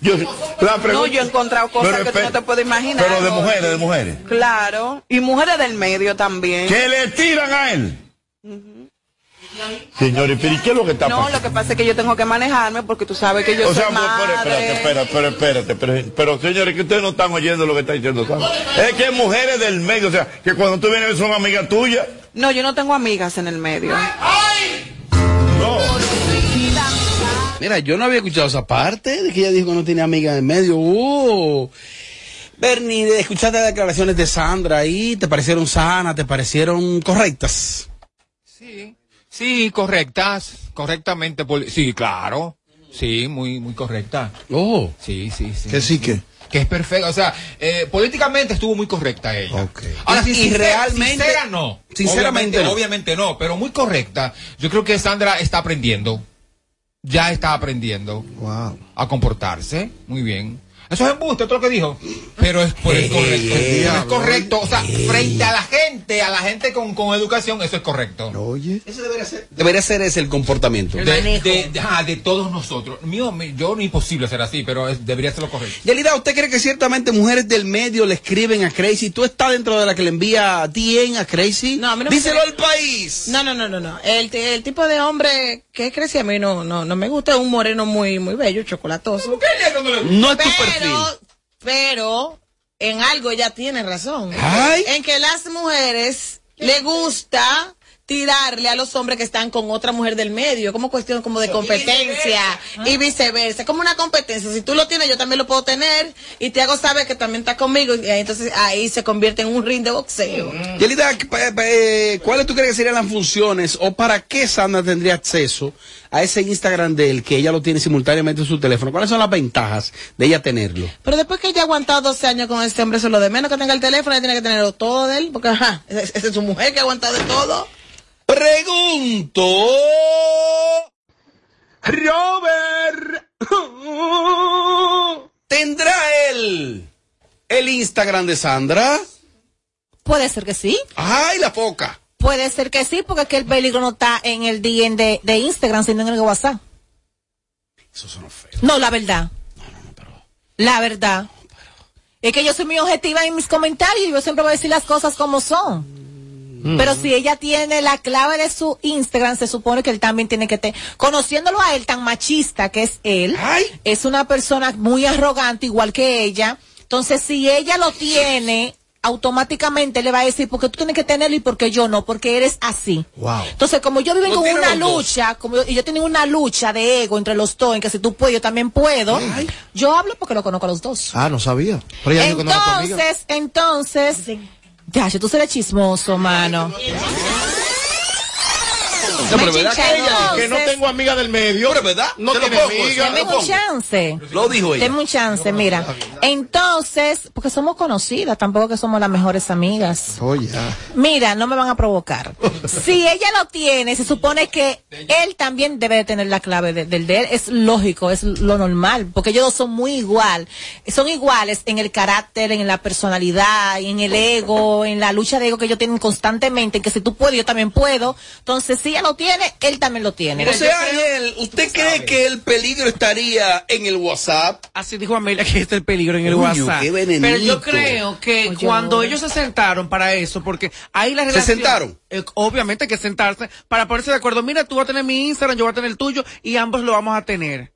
Speaker 15: Yo, la
Speaker 14: No, yo he encontrado cosas
Speaker 15: Pero
Speaker 14: que tú no te puedes imaginar.
Speaker 15: Pero de mujeres, de mujeres.
Speaker 14: Claro. Y mujeres del medio también.
Speaker 15: Que le tiran a él. Señores, pero ¿y qué es lo que está
Speaker 14: No,
Speaker 15: pasando?
Speaker 14: lo que pasa es que yo tengo que manejarme porque tú sabes que yo
Speaker 15: o
Speaker 14: soy
Speaker 15: sea, pues, pero,
Speaker 14: madre.
Speaker 15: espérate, espérate, pero, espérate, pero, pero, señores, que ustedes no están oyendo lo que está diciendo Sandra. Es que mujeres del medio, o sea, que cuando tú vienes son amigas tuyas.
Speaker 14: No, yo no tengo amigas en el medio.
Speaker 2: Mira, yo no había escuchado esa parte de que ella dijo que no tenía amiga en medio. Uh. Bernie, escuchaste las declaraciones de Sandra ahí, ¿te parecieron sanas, te parecieron correctas?
Speaker 13: Sí, correctas, correctamente, sí, claro, sí, muy, muy correcta.
Speaker 2: Oh.
Speaker 13: Sí, sí, sí.
Speaker 6: Que sí que.
Speaker 13: Que es perfecta, o sea, eh, políticamente estuvo muy correcta ella. Ahora,
Speaker 2: Y-
Speaker 13: sincera-
Speaker 2: realmente-
Speaker 13: sincera no.
Speaker 2: sinceramente
Speaker 13: obviamente,
Speaker 2: no.
Speaker 13: obviamente no, pero muy correcta. Yo creo que Sandra está aprendiendo. Ya está aprendiendo a comportarse. Muy bien. Eso es embuste, esto es lo que dijo. Pero es, pues, es correcto. Pero es correcto. O sea, frente a la gente, a la gente con, con educación, eso es correcto.
Speaker 6: Oye.
Speaker 2: Eso debería ser. Debería ser ese el comportamiento.
Speaker 13: De, de- de- ah, de todos nosotros. Mío, yo no imposible ser así, pero es- debería ser lo correcto.
Speaker 2: Yelida, ¿usted cree que ciertamente mujeres del medio le escriben a Crazy? ¿Tú estás dentro de la que le envía DM a Crazy?
Speaker 5: No, a mí no me
Speaker 2: Díselo al país.
Speaker 5: No, no, no, no, no. El, tipo de hombre que crece a mí no, no, no me gusta. Es un moreno muy, muy bello, chocolatoso.
Speaker 2: No es tu
Speaker 5: pero,
Speaker 2: perfil.
Speaker 5: Pero
Speaker 16: en algo ella tiene razón.
Speaker 2: Ay.
Speaker 16: En que las mujeres le gusta tirarle a los hombres que están con otra mujer del medio, como cuestión como de competencia y viceversa, como una competencia. Si tú lo tienes, yo también lo puedo tener y te hago saber que también está conmigo y entonces ahí se convierte en un ring de boxeo.
Speaker 2: Yelida, pa- pa- eh, ¿cuáles tú crees que serían las funciones o para qué Sandra tendría acceso a ese Instagram de él que ella lo tiene simultáneamente en su teléfono? ¿Cuáles son las ventajas de ella tenerlo?
Speaker 16: Pero después que ella ha aguantado 12 años con ese hombre, eso es lo de menos que tenga el teléfono, ella tiene que tenerlo todo de él, porque ajá, esa [laughs] esa es su mujer que ha aguantado de todo.
Speaker 2: Pregunto.
Speaker 6: Robert.
Speaker 2: ¿Tendrá él el Instagram de Sandra?
Speaker 5: Puede ser que sí.
Speaker 2: ¡Ay, la poca!
Speaker 5: Puede ser que sí, porque es que el peligro no está en el DM de, de Instagram, sino en el WhatsApp.
Speaker 2: Eso suena feo.
Speaker 5: No, la verdad. La verdad. Es que yo soy muy objetiva en mis comentarios y yo siempre voy a decir las cosas como son. Pero si ella tiene la clave de su Instagram, se supone que él también tiene que tener, conociéndolo a él tan machista que es él, es una persona muy arrogante igual que ella. Entonces, si ella lo tiene, automáticamente le va a decir, porque tú tienes que tenerlo y porque yo no, porque eres así.
Speaker 6: Wow.
Speaker 5: Entonces, como yo vivo con una lucha, como yo, y yo tengo una lucha de ego entre los dos, en que si tú puedes, yo también puedo, yo hablo porque lo conozco a los dos.
Speaker 6: Ah, no sabía. Pero que no.
Speaker 5: Entonces, entonces, ya, tú serás chismoso, mano.
Speaker 6: No, pero ¿verdad que ella que no tengo amiga del medio?
Speaker 2: Pero ¿verdad?
Speaker 6: No
Speaker 2: Te lo
Speaker 6: tiene
Speaker 2: pongo,
Speaker 6: amiga.
Speaker 5: Deme un chance.
Speaker 2: Lo dijo ella.
Speaker 5: Deme un chance, mira. Entonces, porque somos conocidas, tampoco que somos las mejores amigas.
Speaker 6: Oh, ya.
Speaker 5: Mira, no me van a provocar. [laughs] Si ella lo tiene, se supone que él también debe de tener la clave de- del de él. Es lógico, es lo normal, porque ellos dos son muy igual. Son iguales en el carácter, en la personalidad, en el ego, en la lucha de ego que ellos tienen constantemente, en que si tú puedes, yo también puedo. Entonces, si ella lo tiene, él también lo tiene.
Speaker 2: o sea, Ariel, ¿usted cree que el peligro estaría en el WhatsApp?
Speaker 3: Así dijo Amelia que está el peligro en el
Speaker 2: Uy,
Speaker 3: WhatsApp. Pero yo creo que
Speaker 5: Oye,
Speaker 3: cuando ellos se sentaron para eso, porque ahí la
Speaker 2: ¿Se
Speaker 3: relación...
Speaker 2: sentaron?
Speaker 3: eh, obviamente hay que sentarse para ponerse de acuerdo. Mira, tú vas a tener mi Instagram, yo voy a tener el tuyo y ambos lo vamos a tener.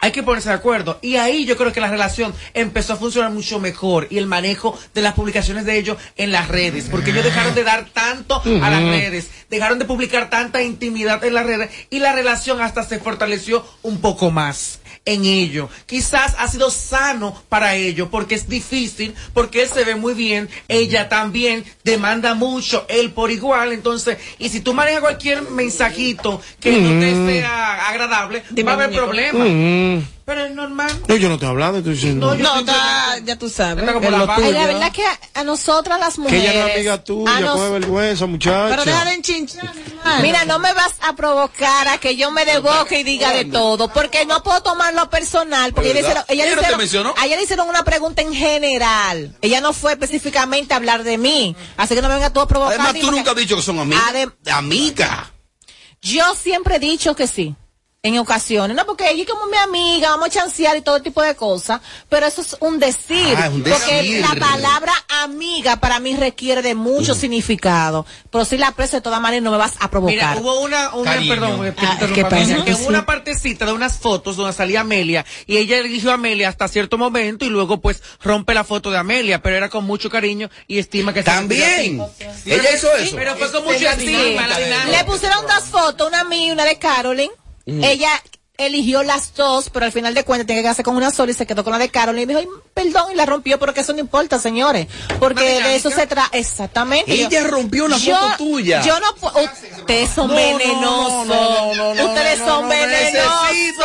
Speaker 3: Hay que ponerse de acuerdo. Y ahí yo creo que la relación empezó a funcionar mucho mejor y el manejo de las publicaciones de ellos en las redes. Porque ellos dejaron de dar tanto a las redes, dejaron de publicar tanta intimidad en las redes y la relación hasta se fortaleció un poco más en ello. Quizás ha sido sano para ellos porque es difícil, porque él se ve muy bien, ella también demanda mucho, él por igual. Entonces, y si tú manejas cualquier mensajito que no te
Speaker 6: Mm.
Speaker 3: sea agradable, va a haber problemas.
Speaker 6: Mm.
Speaker 3: Pero es normal.
Speaker 6: No, yo no estoy hablando, estoy diciendo.
Speaker 16: No, está- ya tú sabes.
Speaker 3: Como
Speaker 16: Es
Speaker 3: la
Speaker 16: tuyo.
Speaker 5: verdad que a, a nosotras las
Speaker 6: que
Speaker 5: mujeres.
Speaker 6: ella no es amiga tuya,
Speaker 5: nos-
Speaker 6: coge vergüenza, muchacha.
Speaker 16: Pero deja de enchinchar.
Speaker 5: Mira, no me vas a provocar a que yo me desboque y diga de todo, porque no puedo tomarlo personal, porque ella hicieron, ella le
Speaker 2: Ella no te
Speaker 5: hicieron-
Speaker 2: mencionó.
Speaker 5: a ella le hicieron una pregunta en general. Ella no fue específicamente a hablar de mí, así que no me venga tú a provocar.
Speaker 2: Además, tú
Speaker 5: porque-
Speaker 2: nunca has dicho que son amigas.
Speaker 5: Adem-
Speaker 2: Amiga.
Speaker 5: Yo siempre he dicho que sí. En ocasiones, no porque ella es como mi amiga, vamos a chancear y todo tipo de cosas, pero eso es un decir,
Speaker 2: Ah, es un
Speaker 5: porque
Speaker 2: decir.
Speaker 5: la palabra amiga para mí requiere de mucho significado, pero si la aprecio de todas maneras no me vas a provocar.
Speaker 3: Mira, hubo una, una
Speaker 13: Cariño.
Speaker 3: perdón, que
Speaker 5: Ah,
Speaker 3: interrumpa,
Speaker 5: ¿qué pasa?
Speaker 3: Que
Speaker 5: Sí.
Speaker 3: una partecita de unas fotos donde salía Amelia y ella eligió a Amelia hasta cierto momento y luego pues rompe la foto de Amelia, pero era con mucho cariño y estima que
Speaker 2: También. Ella hizo
Speaker 3: Sí,
Speaker 2: eso.
Speaker 3: Pero fue con mucha
Speaker 5: Sí.
Speaker 3: estima.
Speaker 5: Le pusieron dos fotos, una mía y una de Carolyn. Ella eligió las dos, pero al final de cuentas tiene que quedarse con una sola y se quedó con la de Carolyn y dijo, "Ay, perdón, y la rompió, pero que eso no importa, señores. Porque de eso se trata, exactamente.
Speaker 2: Ella rompió una
Speaker 5: Yo-
Speaker 2: foto tuya.
Speaker 5: Yo no puedo, ustedes son
Speaker 2: No, no,
Speaker 5: venenosos.
Speaker 2: no, no, no,
Speaker 5: ustedes son
Speaker 2: no,
Speaker 5: venenosos.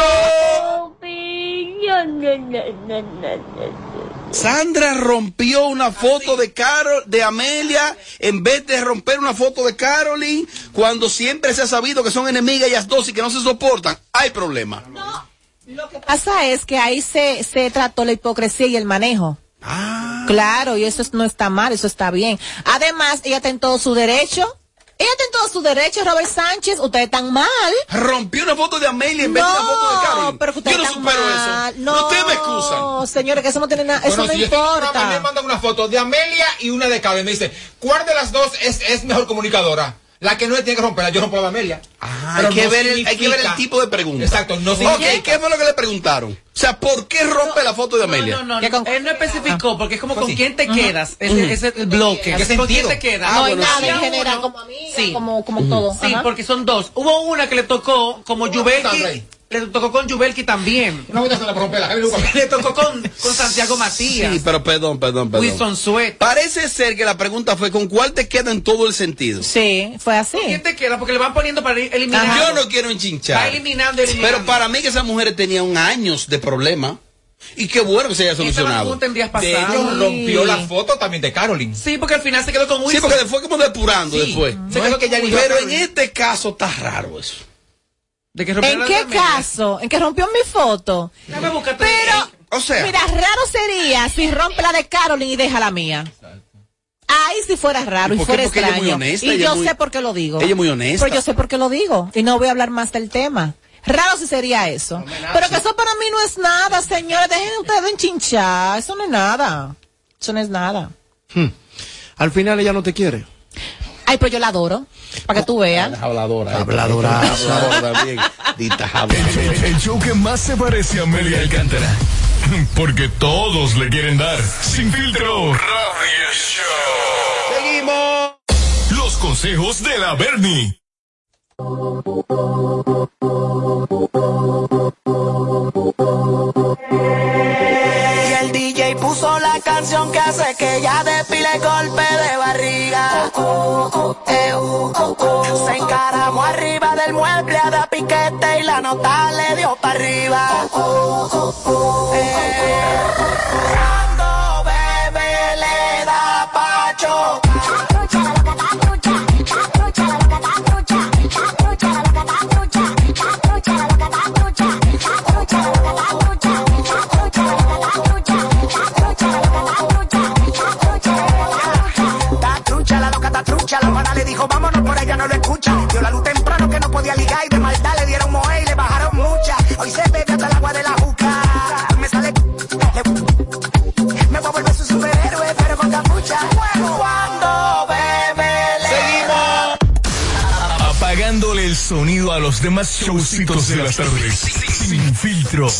Speaker 2: Sandra rompió una foto de Carol, de Amelia, en vez de romper una foto de Carolyn, cuando siempre se ha sabido que son enemigas ellas dos y que no se soportan. Hay problema.
Speaker 5: Lo que pasa es que ahí se, se trató la hipocresía y el manejo.
Speaker 2: Ah.
Speaker 5: Claro, y eso es- no está mal, eso está bien. Además, ella está en todo su derecho. Ella está en todo su derecho, Robert Sánchez. Ustedes están mal.
Speaker 2: Rompió una foto de Amelia en vez de una foto de Carolyn.
Speaker 5: pero ustedes
Speaker 2: Yo no supero
Speaker 5: mal.
Speaker 2: eso.
Speaker 5: No,
Speaker 2: Ustedes me excusan.
Speaker 5: No, señores, que eso no tiene nada, eso
Speaker 13: Bueno,
Speaker 5: no
Speaker 13: si yo un programa, me
Speaker 5: importa.
Speaker 13: mandan una foto de Amelia y una de Carmen. Me dice, ¿cuál de las dos es, es mejor comunicadora? La que no le tiene que romperla, yo rompo la Amelia. Pero
Speaker 2: hay, que
Speaker 13: no
Speaker 2: ver el, hay que ver el tipo de pregunta.
Speaker 13: Exacto, no
Speaker 2: Ok,
Speaker 13: significa-
Speaker 2: ¿qué fue lo que le preguntaron? O sea, ¿por qué rompe la foto de Amelia?
Speaker 3: No, no, no. Él no especificó, porque es como con
Speaker 2: Sí.
Speaker 3: quién te quedas. Ese, ese es el bloque.
Speaker 2: ¿Qué
Speaker 3: ¿Con quién te quedas?
Speaker 2: Ah, No hay bueno,
Speaker 1: nada
Speaker 2: sí.
Speaker 1: en general, como amiga,
Speaker 3: Sí.
Speaker 1: como, como todo.
Speaker 3: Sí,
Speaker 1: Ajá.
Speaker 3: porque son dos. Hubo una que le tocó como Jubelki. Le tocó con Jubelki también.
Speaker 13: No, se la rompe la
Speaker 3: Le tocó con, con Santiago Matías.
Speaker 2: Sí, pero perdón, perdón, perdón.
Speaker 3: Wilson Sweat.
Speaker 2: Parece ser que la pregunta fue ¿con cuál te queda en todo el sentido?
Speaker 1: Sí, fue así.
Speaker 3: ¿Quién te queda? Porque le van poniendo para ir eliminando.
Speaker 2: Yo no quiero enchinchar.
Speaker 3: Va eliminando, eliminando.
Speaker 2: Pero para mí que esas mujeres tenían años de problema. Y qué bueno que se haya solucionado.
Speaker 13: De hecho, rompió la foto también de Carolyn.
Speaker 3: Sí, porque al final se quedó con Wilson.
Speaker 2: Sí, porque fue como depurando
Speaker 13: Sí.
Speaker 2: después.
Speaker 13: Se quedó que ella eligió a
Speaker 2: Pero en este caso está raro eso.
Speaker 3: ¿De que
Speaker 1: ¿En qué caso? ¿En que rompió mi foto? Pero,
Speaker 2: o sea,
Speaker 1: mira, raro sería si rompe la de Carolyn y deja la mía. Ahí si fuera raro
Speaker 2: ¿Y
Speaker 1: y, fuera
Speaker 2: Porque ella es muy
Speaker 1: extraño.
Speaker 2: honesta,
Speaker 1: y
Speaker 2: ella
Speaker 1: yo
Speaker 2: muy-
Speaker 1: sé por qué lo digo.
Speaker 2: ella es muy honesta.
Speaker 1: Pero yo sé por qué lo digo. Y no voy a hablar más del tema. Raro si sería eso. Pero que eso para mí no es nada, señores. Dejen ustedes de enchinchar. Eso no es nada. Eso no es nada.
Speaker 6: Hmm. Al final ella no te quiere.
Speaker 1: Ay, pero yo la adoro. Para que tú veas.
Speaker 2: Habladora.
Speaker 6: Habladoraza.
Speaker 2: Habladora, bien. Dita
Speaker 7: El, el show que más se parece a Amelia Alcántara. [laughs] Porque todos le quieren dar. Sin filtro. Radio Show.
Speaker 2: Seguimos.
Speaker 7: Los consejos de la Bernie.
Speaker 17: Y el DJ puso la canción que hace que ella despile golpe de. Eh, Se encaramó arriba del mueble a dar piquete y la nota le dio para arriba.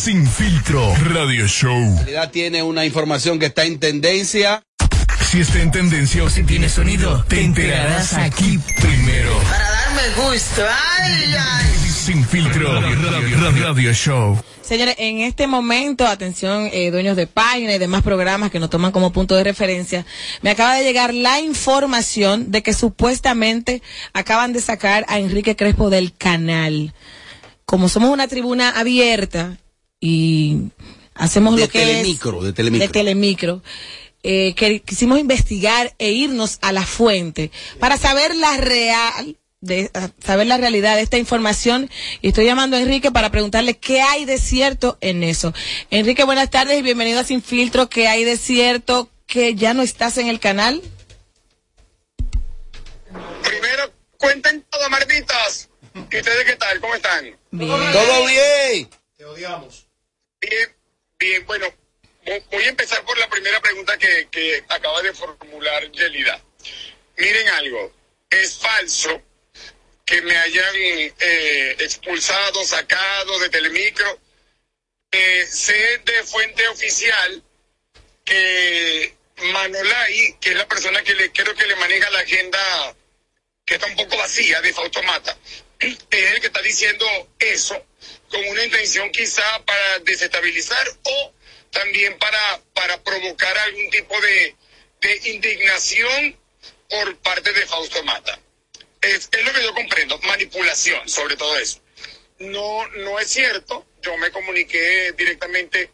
Speaker 7: Sin filtro. Radio Show.
Speaker 2: Realidad tiene una información que está en tendencia.
Speaker 7: Si está en tendencia o si tiene sonido, te enterarás aquí primero.
Speaker 16: Para darme gusto. Ay, ay.
Speaker 7: Sin filtro. Radio, Radio Show.
Speaker 16: Señores, en este momento, atención, eh, dueños de página y demás programas que nos toman como punto de referencia, me acaba de llegar la información de que supuestamente acaban de sacar a Enrique Crespo del canal. Como somos una tribuna abierta y hacemos
Speaker 2: De
Speaker 16: lo que
Speaker 2: telemicro,
Speaker 16: es
Speaker 2: de telemicro.
Speaker 16: de telemicro, eh, que quisimos investigar e irnos a la fuente para saber la real de saber la realidad de esta información y estoy llamando a Enrique para preguntarle qué hay de cierto en eso. Enrique, buenas tardes y bienvenido a Sin Filtro. ¿Qué hay de cierto que ya no estás en el canal?
Speaker 18: Primero, cuenten todo, marditas. ¿Y ustedes qué tal? ¿Cómo están?
Speaker 2: Todo bien.
Speaker 6: Te odiamos.
Speaker 18: Bien, bien. Bueno, vo- voy a empezar por la primera pregunta que, que acaba de formular Yelida. Miren algo, es falso que me hayan eh, expulsado, sacado de Telemicro. Eh, sé de fuente oficial que Manolay, que es la persona que le creo que le maneja la agenda que está un poco vacía de Fautomata, es el que está diciendo eso con una intención quizá para desestabilizar o también para, para provocar algún tipo de, de indignación por parte de Fausto Mata. Es, es lo que yo comprendo, manipulación sobre todo eso. No, no es cierto, yo me comuniqué directamente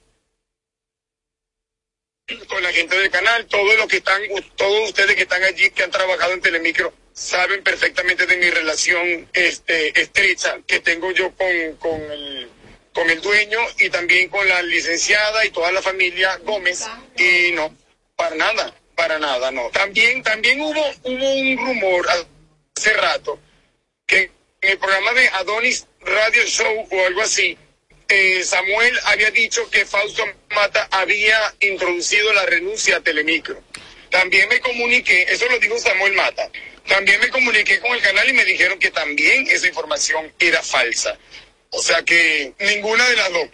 Speaker 18: con la gente del canal, todos los que están, todos ustedes que están allí, que han trabajado en Telemicro, saben perfectamente de mi relación este, estrecha que tengo yo con, con, el, con el dueño y también con la licenciada y toda la familia Gómez. Y no, para nada, para nada, no. También, también hubo, hubo un rumor hace rato que en el programa de Adonis Radio Show o algo así, eh, Samuel había dicho que Fausto Mata había introducido la renuncia a Telemicro. También me comuniqué, eso lo dijo Samuel Mata, también me comuniqué con el canal y me dijeron que también esa información era falsa. O sea que ninguna de las dos.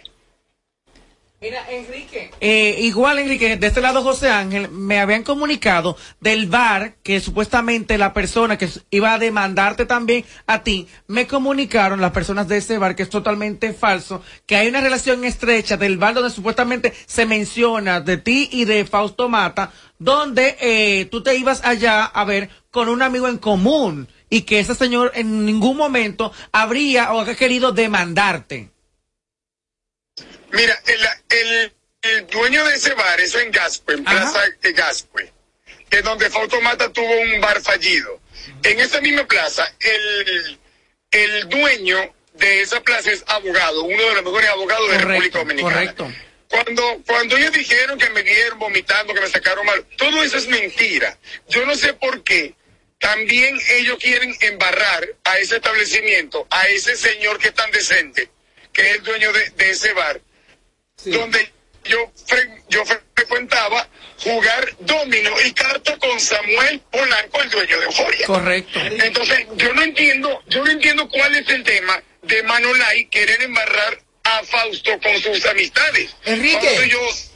Speaker 3: Mira, Enrique. Eh, igual, Enrique, de este lado, José Ángel, me habían comunicado del bar que supuestamente la persona que iba a demandarte también a ti, me comunicaron las personas de ese bar que es totalmente falso, que hay una relación estrecha del bar donde supuestamente se menciona de ti y de Fausto Mata, donde eh, tú te ibas allá a ver con un amigo en común y que ese señor en ningún momento habría o ha querido demandarte.
Speaker 18: Mira, el, el, el dueño de ese bar, eso en Gascue, en Plaza de Gascue, que donde Fautomata tuvo un bar fallido. En esa misma plaza, el, el dueño de esa plaza es abogado, uno de los mejores abogados de República Dominicana.
Speaker 3: Correcto.
Speaker 18: Cuando, cuando ellos dijeron que me vieron vomitando, que me sacaron mal, todo eso es mentira. Yo no sé por qué. También ellos quieren embarrar a ese establecimiento, a ese señor que es tan decente, que es el dueño de, de ese bar, donde yo, fre- yo fre- frecuentaba jugar domino y carta con Samuel Polanco, el dueño de Euforia.
Speaker 3: Correcto.
Speaker 18: Entonces, yo no entiendo, yo no entiendo cuál es el tema de Manolay querer embarrar a Fausto con sus amistades.
Speaker 13: Enrique.
Speaker 18: Cuando ellos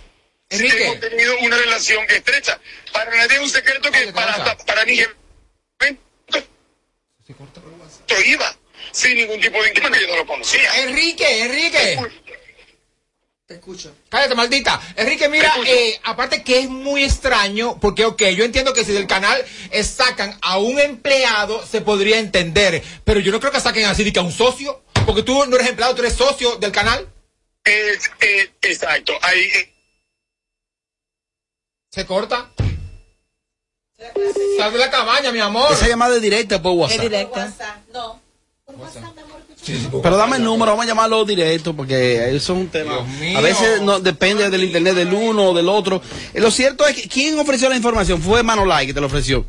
Speaker 13: Enrique.
Speaker 18: hemos tenido una relación estrecha. Para nadie es un secreto que para, hasta para mi jefe yo iba sin ningún tipo de intimidad, yo no lo conocía.
Speaker 13: Enrique, Enrique. Te escucho. Cállate, maldita. Enrique, mira, eh, aparte que es muy extraño, porque, ok, yo entiendo que si del canal eh, sacan a un empleado, se podría entender, pero yo no creo que saquen así de que a un socio, porque tú no eres empleado, tú eres socio del canal.
Speaker 18: Es- eh, exacto, ahí eh,
Speaker 13: ¿Se corta? Sal de la cabaña, mi amor.
Speaker 2: Esa llamada es directa por WhatsApp.
Speaker 5: No.
Speaker 2: Pero dame el número, vamos a llamarlo directo porque eso es un tema. A veces no depende del internet del uno o del otro. Eh, Lo cierto es que quien ofreció la información fue Manolay que te lo ofreció.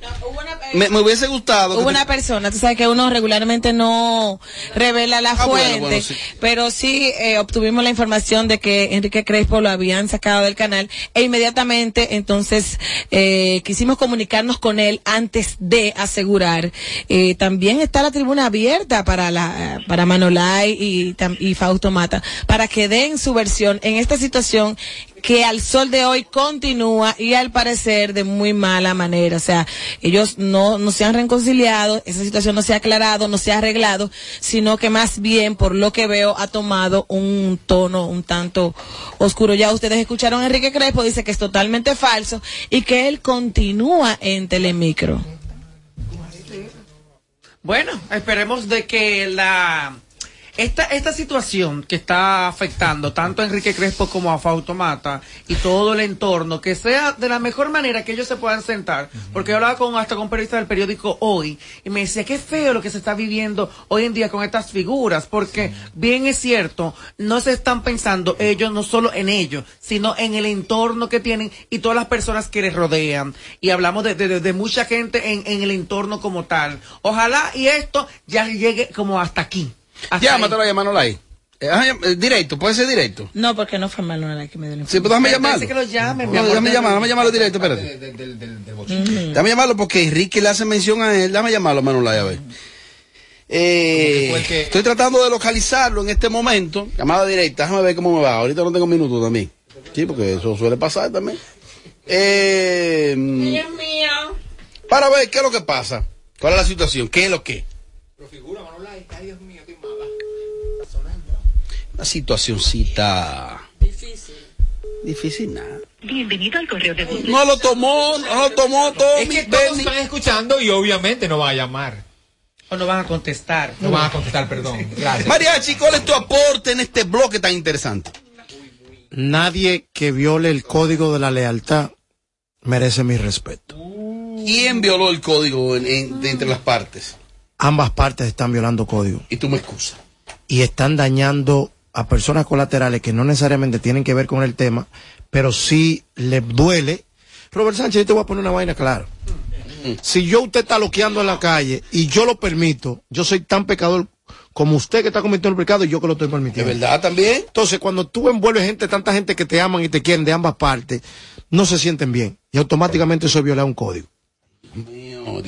Speaker 2: Me, me hubiese gustado.
Speaker 16: Hubo
Speaker 2: te-
Speaker 16: una persona, tú sabes que uno regularmente no revela la
Speaker 2: Ah, bueno,
Speaker 16: fuente,
Speaker 2: bueno, sí.
Speaker 16: pero sí eh, obtuvimos la información de que Enrique Crespo lo habían sacado del canal e inmediatamente entonces eh, quisimos comunicarnos con él antes de asegurar. Eh, también está la tribuna abierta para la para Manolay y, y Fausto Mata para que den su versión en esta situación que al sol de hoy continúa y al parecer de muy mala manera. O sea, ellos no, no se han reconciliado, esa situación no se ha aclarado, no se ha arreglado, sino que más bien, por lo que veo, ha tomado un tono un tanto oscuro. Ya ustedes escucharon a Enrique Crespo, dice que es totalmente falso y que él continúa en Telemicro.
Speaker 3: Bueno, esperemos de que la esta esta situación que está afectando tanto a Enrique Crespo como a Fausto Mata y todo el entorno que sea de la mejor manera que ellos se puedan sentar, porque yo hablaba con hasta con un periodista del periódico hoy y me decía qué feo lo que se está viviendo hoy en día con estas figuras, porque bien es cierto, no se están pensando ellos no solo en ellos, sino en el entorno que tienen y todas las personas que les rodean. Y hablamos de, de- de mucha gente en, en el entorno como tal. Ojalá y esto ya llegue como hasta aquí.
Speaker 2: Llámatelo
Speaker 3: ahí.
Speaker 2: a Manolay. Eh, eh, directo, puede ser directo.
Speaker 16: No, porque no fue Manuela que me dio la
Speaker 2: Sí, pues déjame
Speaker 3: Pero
Speaker 2: llamarlo.
Speaker 3: que lo llamen, mi
Speaker 2: No, déjame llamarlo, déjame llamarlo directo, espérate.
Speaker 16: información.
Speaker 2: Déjame llamarlo porque Enrique le hace mención a él. Déjame llamarlo a Manolay a ver. Eh, Estoy tratando de localizarlo en este momento. Llamada directa, déjame ver cómo me va. Ahorita no tengo minutos también. Sí, porque eso suele pasar también. Eh,
Speaker 16: mío.
Speaker 2: para ver qué es lo que pasa. ¿Cuál es la situación? ¿Qué es lo que? Una situacioncita. Difícil. Difícil nada.
Speaker 19: Bienvenido al correo de voz.
Speaker 2: No lo tomó, no lo tomó todo.
Speaker 13: Es que todos están escuchando y obviamente no va a llamar.
Speaker 3: O no van a contestar.
Speaker 13: No van a contestar, perdón. Gracias.
Speaker 2: Mariachi, ¿cuál es tu aporte en este bloque tan interesante?
Speaker 6: Nadie que viole el código de la lealtad merece mi respeto.
Speaker 2: ¿Quién violó el código en- en- de entre las partes?
Speaker 6: Ambas partes están violando código.
Speaker 2: Y tú me excusas.
Speaker 6: Y están dañando a personas colaterales que no necesariamente tienen que ver con el tema, pero sí les duele. Robert Sánchez, yo te voy a poner una vaina clara. Si yo usted está loqueando en la calle y yo lo permito, yo soy tan pecador como usted que está cometiendo el pecado y yo que lo estoy permitiendo.
Speaker 2: ¿De verdad también?
Speaker 6: Entonces, cuando tú envuelves gente, tanta gente que te aman y te quieren de ambas partes, no se sienten bien. y automáticamente eso es violar un código.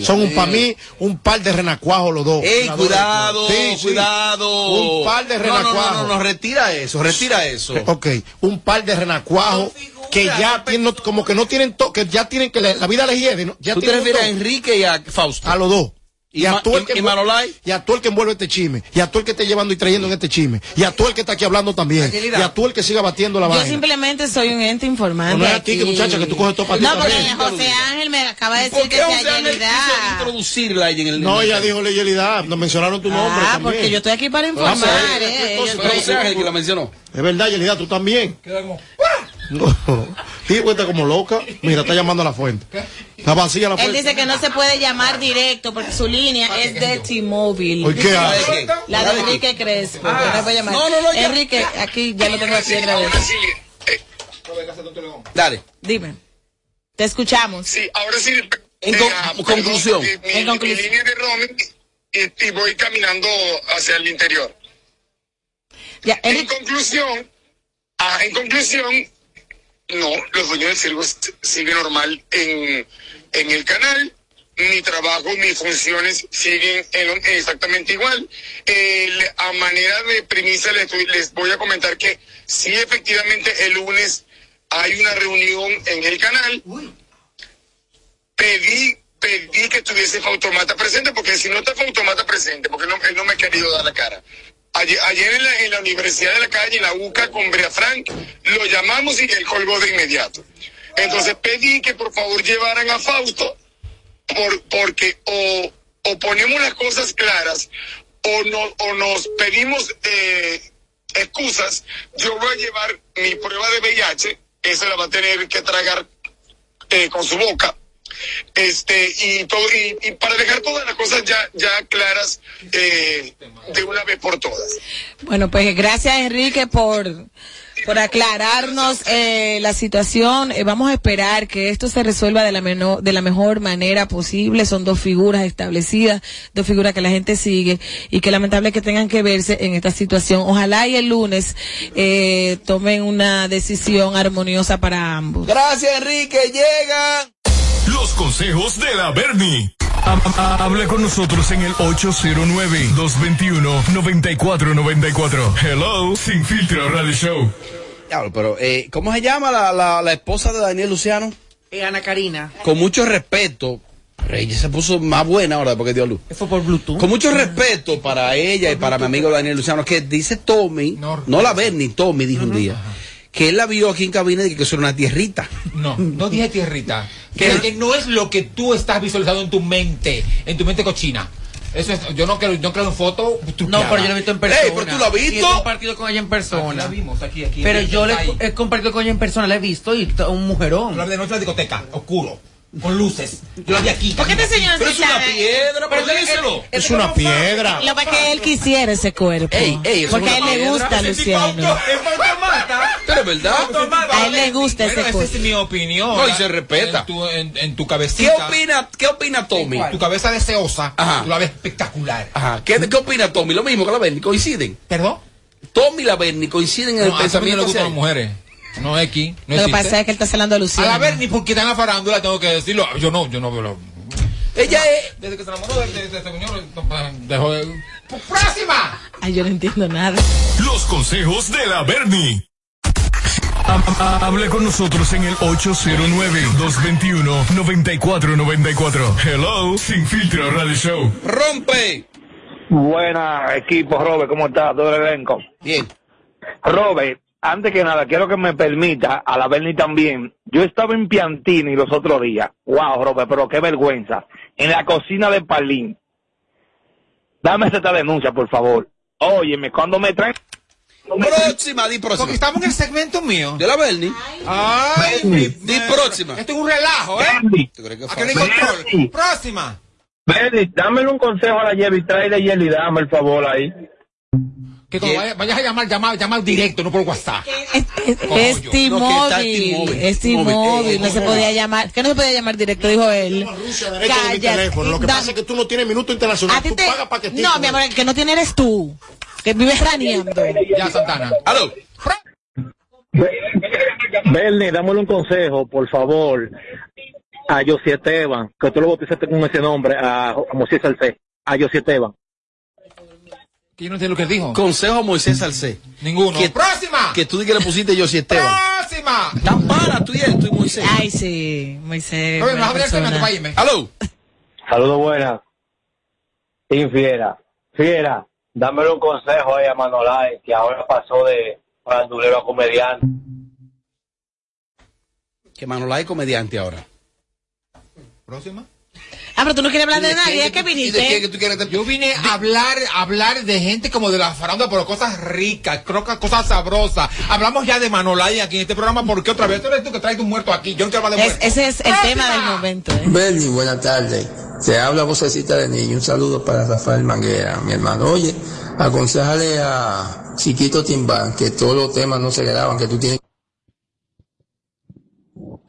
Speaker 6: Son un, para mí un par de renacuajos los dos.
Speaker 2: Ey, cuidado.
Speaker 6: Sí,
Speaker 2: cuidado.
Speaker 6: Un par de
Speaker 2: No, no, no,
Speaker 6: renacuajos.
Speaker 2: no, no, retira eso, retira eso.
Speaker 6: Ok, un par de renacuajos que ya tienen, como que no tienen, to- que ya tienen que la, la vida les hiede. ¿no? Ya
Speaker 2: ¿Tú te refieres a. Enrique y a Fausto?
Speaker 6: A los dos.
Speaker 2: ¿Y
Speaker 6: a tú el
Speaker 2: y-
Speaker 6: que
Speaker 2: y
Speaker 6: envuelve-
Speaker 2: Manolay?
Speaker 6: y a tú el que envuelve este chisme, y a tú el que esté llevando y trayendo en este chisme, y a tú el que está aquí hablando también, y a tú el que siga batiendo la
Speaker 16: Yo
Speaker 6: vaina.
Speaker 16: simplemente soy un ente informante.
Speaker 6: No, no es a ti,
Speaker 16: aquí.
Speaker 6: que muchacha, que tú coges todo para ti
Speaker 16: No, porque
Speaker 6: también.
Speaker 16: José Ángel me acaba de
Speaker 2: ¿Por
Speaker 16: decir que sea
Speaker 2: Ángel quiso
Speaker 16: Yelida.
Speaker 2: introducirla ahí en el
Speaker 6: No, ella dijo Leyelidad, nos mencionaron tu nombre
Speaker 16: Ah,
Speaker 6: también.
Speaker 16: porque yo estoy aquí para informar. eh, yo
Speaker 2: José Ángel que la mencionó.
Speaker 6: Es verdad, Yelida, tú también. No. [laughs] Sí, cuenta como loca. Mira, está llamando a la fuente. Está vacía la
Speaker 16: Él
Speaker 6: fuente.
Speaker 16: dice que no se puede llamar directo porque su línea es de T-Mobile.
Speaker 6: ¿qué hace?
Speaker 16: La de Enrique Crespo. que no.
Speaker 2: No, no.
Speaker 16: Enrique, aquí ya lo tengo aquí agradecido.
Speaker 2: Dale.
Speaker 16: Dime. Te escuchamos.
Speaker 18: Sí, ahora sí.
Speaker 2: En
Speaker 18: eh,
Speaker 2: con-
Speaker 18: ah,
Speaker 2: conclusión.
Speaker 18: Mi,
Speaker 16: En
Speaker 18: mi
Speaker 16: conclusión.
Speaker 18: línea de roaming y, y voy caminando hacia el interior.
Speaker 16: Ya,
Speaker 18: En conclusión, ah, en conclusión, no, los dueños del circo s- siguen normal en, en el canal. Mi trabajo, mis funciones siguen en exactamente igual. El- a manera de premisa les, les voy a comentar que sí, efectivamente, el lunes hay una reunión en el canal. Pedí, pedí que estuviese Fautomata presente, porque si no está Fautomata presente, porque no, él no me ha querido dar la cara. Ayer, ayer en, la, en la Universidad de la Calle, en la UCA, con Brea Frank, lo llamamos y él colgó de inmediato. Entonces pedí que por favor llevaran a Fausto, por, porque o, o ponemos las cosas claras, o, no, o nos pedimos eh, excusas. Yo voy a llevar mi prueba de VIH, esa la va a tener que tragar eh, con su boca. Este, y, todo, y, y para dejar todas las cosas ya, ya claras eh, de una vez por todas.
Speaker 16: Bueno, pues gracias Enrique por, por aclararnos eh, la situación. Eh, vamos a esperar que esto se resuelva de la, menor, de la mejor manera posible. Son dos figuras establecidas, dos figuras que la gente sigue y que lamentable que tengan que verse en esta situación. Ojalá y el lunes eh, tomen una decisión armoniosa para ambos.
Speaker 2: Gracias, Enrique. Llega.
Speaker 7: Los consejos de la Bernie. Ha- ha- Hable con nosotros en el 809-221-9494. Hello, Sin Filtro Radio Show.
Speaker 2: Diablo, pero, eh, ¿cómo se llama la, la, la esposa de Daniel Luciano?
Speaker 3: Eh, Ana Karina.
Speaker 2: Con mucho respeto. Ella se puso más buena ahora porque dio a luz.
Speaker 3: Fue por Bluetooth.
Speaker 2: Con mucho respeto para ella y para mi amigo Daniel Luciano, que dice Tommy, no, la ver ni Tommy dijo un día, que él la vio aquí en cabina y que eso era una tierrita.
Speaker 13: No, no dije tierrita. Que, que no es lo que tú estás visualizando en tu mente, en tu mente cochina. Eso es, yo no creo, no creo en foto.
Speaker 3: No, pero yo lo he visto en persona.
Speaker 2: Ey, pero tú lo has
Speaker 3: Y he
Speaker 2: visto.
Speaker 3: compartido con ella en persona.
Speaker 13: La vimos aquí, aquí.
Speaker 3: Pero yo le he compartido con ella en persona, la he visto y un mujerón.
Speaker 13: Lo de la discoteca, oscuro, con luces. Yo vi aquí.
Speaker 16: ¿Por qué te señor
Speaker 2: Pero es una piedra, pero díselo.
Speaker 6: Es una piedra.
Speaker 16: Lo que que él quisiera ese cuerpo.
Speaker 2: Ey, ey, eso
Speaker 16: porque a él le gusta, Luciano.
Speaker 2: Pero es verdad.
Speaker 16: A él le gusta ese
Speaker 13: Bueno, esa
Speaker 16: cuerpo.
Speaker 13: es mi opinión.
Speaker 2: No, y se respeta.
Speaker 13: En tu, en, en tu
Speaker 2: ¿Qué
Speaker 13: cabecita.
Speaker 2: opina, qué opina Tommy?
Speaker 13: Tu cabeza deseosa.
Speaker 2: Ajá.
Speaker 13: Tú la ves espectacular.
Speaker 2: Ajá. ¿Qué, ¿Qué opina Tommy? Lo mismo que la Bernie, coinciden.
Speaker 13: ¿Perdón?
Speaker 2: Tommy y la Bernie coinciden en
Speaker 13: No,
Speaker 2: el
Speaker 13: a Tommy no
Speaker 2: pensamiento.
Speaker 13: le gustan las mujeres. No X. No
Speaker 16: Lo que pasa es que él está hablando a
Speaker 13: A
Speaker 16: Luciano.
Speaker 13: la ver, ni porque está en la farándula tengo que decirlo. Yo no, yo no veo lo-
Speaker 2: Ella es.
Speaker 13: Desde que se enamoró de, de, de este señor, dejó de... ¡Próxima!
Speaker 16: Ay, yo no entiendo nada.
Speaker 7: Los consejos de la Bernie. Ha- ha- Hable con nosotros en el 809-221-9494. Hello, Sin Filtro Radio Show.
Speaker 2: ¡Rompe!
Speaker 20: Buena equipo, Robert, ¿cómo está todo el elenco?
Speaker 2: Bien.
Speaker 20: Robert, antes que nada, quiero que me permita, a la Berni también, yo estaba en Piantini los otros días, wow, Robert, pero qué vergüenza, en la cocina de Palín. Dame esta denuncia, por favor. Óyeme, cuando me traen...
Speaker 2: Próxima, di próxima.
Speaker 13: Porque estamos en el segmento mío.
Speaker 2: De la Bernie.
Speaker 13: Ay.
Speaker 2: Di próxima.
Speaker 13: Esto es un relajo, ¿eh?
Speaker 20: Berni,
Speaker 2: ¿Tú crees que
Speaker 13: Aquí no hay
Speaker 2: fácil?
Speaker 13: control. Próxima.
Speaker 20: Berni, dámele un consejo a la Yevi, tráele Yeli, dame el favor ahí.
Speaker 13: Que cuando vaya- vayas a llamar, llama, llama directo, no por WhatsApp.
Speaker 16: Es, es, es. T-Mobile. Es.
Speaker 2: Eh,
Speaker 16: No se podía llamar. ¿Qué no se podía llamar directo? Dijo él.
Speaker 6: Rusia, derecho de mi
Speaker 16: Cállate.
Speaker 6: teléfono. Lo que
Speaker 16: Da-
Speaker 6: pasa es que tú no tienes minuto internacional. Tú pagas.
Speaker 16: No, mi amor, el que no tiene eres tú. Que vives raneando.
Speaker 13: Ya, Santana.
Speaker 2: Aló.
Speaker 20: Berni, dámele un consejo, por favor.
Speaker 21: a José Esteban, que tú lo bautizaste con ese nombre, a, a Moisés Salcé, a José Esteban.
Speaker 13: Que yo no entiendo lo que dijo.
Speaker 2: Consejo a Moisés Salcé.
Speaker 13: Ninguno.
Speaker 2: Que,
Speaker 13: ¡Próxima!
Speaker 2: que tú digas que le pusiste yo si Esteban.
Speaker 13: ¡Próxima!
Speaker 2: Tan para tú y él, tú y Moisés.
Speaker 5: Ay, sí, Moisés.
Speaker 13: Oye, a abrir el segmento para irme.
Speaker 2: Aló.
Speaker 22: Saludos buenas. Team Fiera. Fiera, dámele un consejo ahí a Manolay, que ahora pasó de bandulero a comediante.
Speaker 2: Que Manolay es comediante ahora.
Speaker 13: Próxima.
Speaker 16: Ah, pero tú no quieres hablar de
Speaker 13: ¿Y de
Speaker 16: nadie,
Speaker 13: qué?
Speaker 16: es que
Speaker 13: ¿Y de
Speaker 16: viniste.
Speaker 13: qué que tú quieres? Yo vine a hablar, a hablar de gente como de la farándula, pero cosas ricas, que cosas sabrosas. Hablamos ya de Manolay aquí en este programa, porque otra vez tú eres tú que traes un muerto aquí. Yo no quiero hablar de
Speaker 16: Es- ese es el tema del momento. ¿eh?
Speaker 23: Bernie, buenas tardes. Te habla vocecita de niño. Un saludo para Rafael Manguera, mi hermano. Oye, aconsejale a Chiquito Timbán que todos los temas no se graban, que tú tienes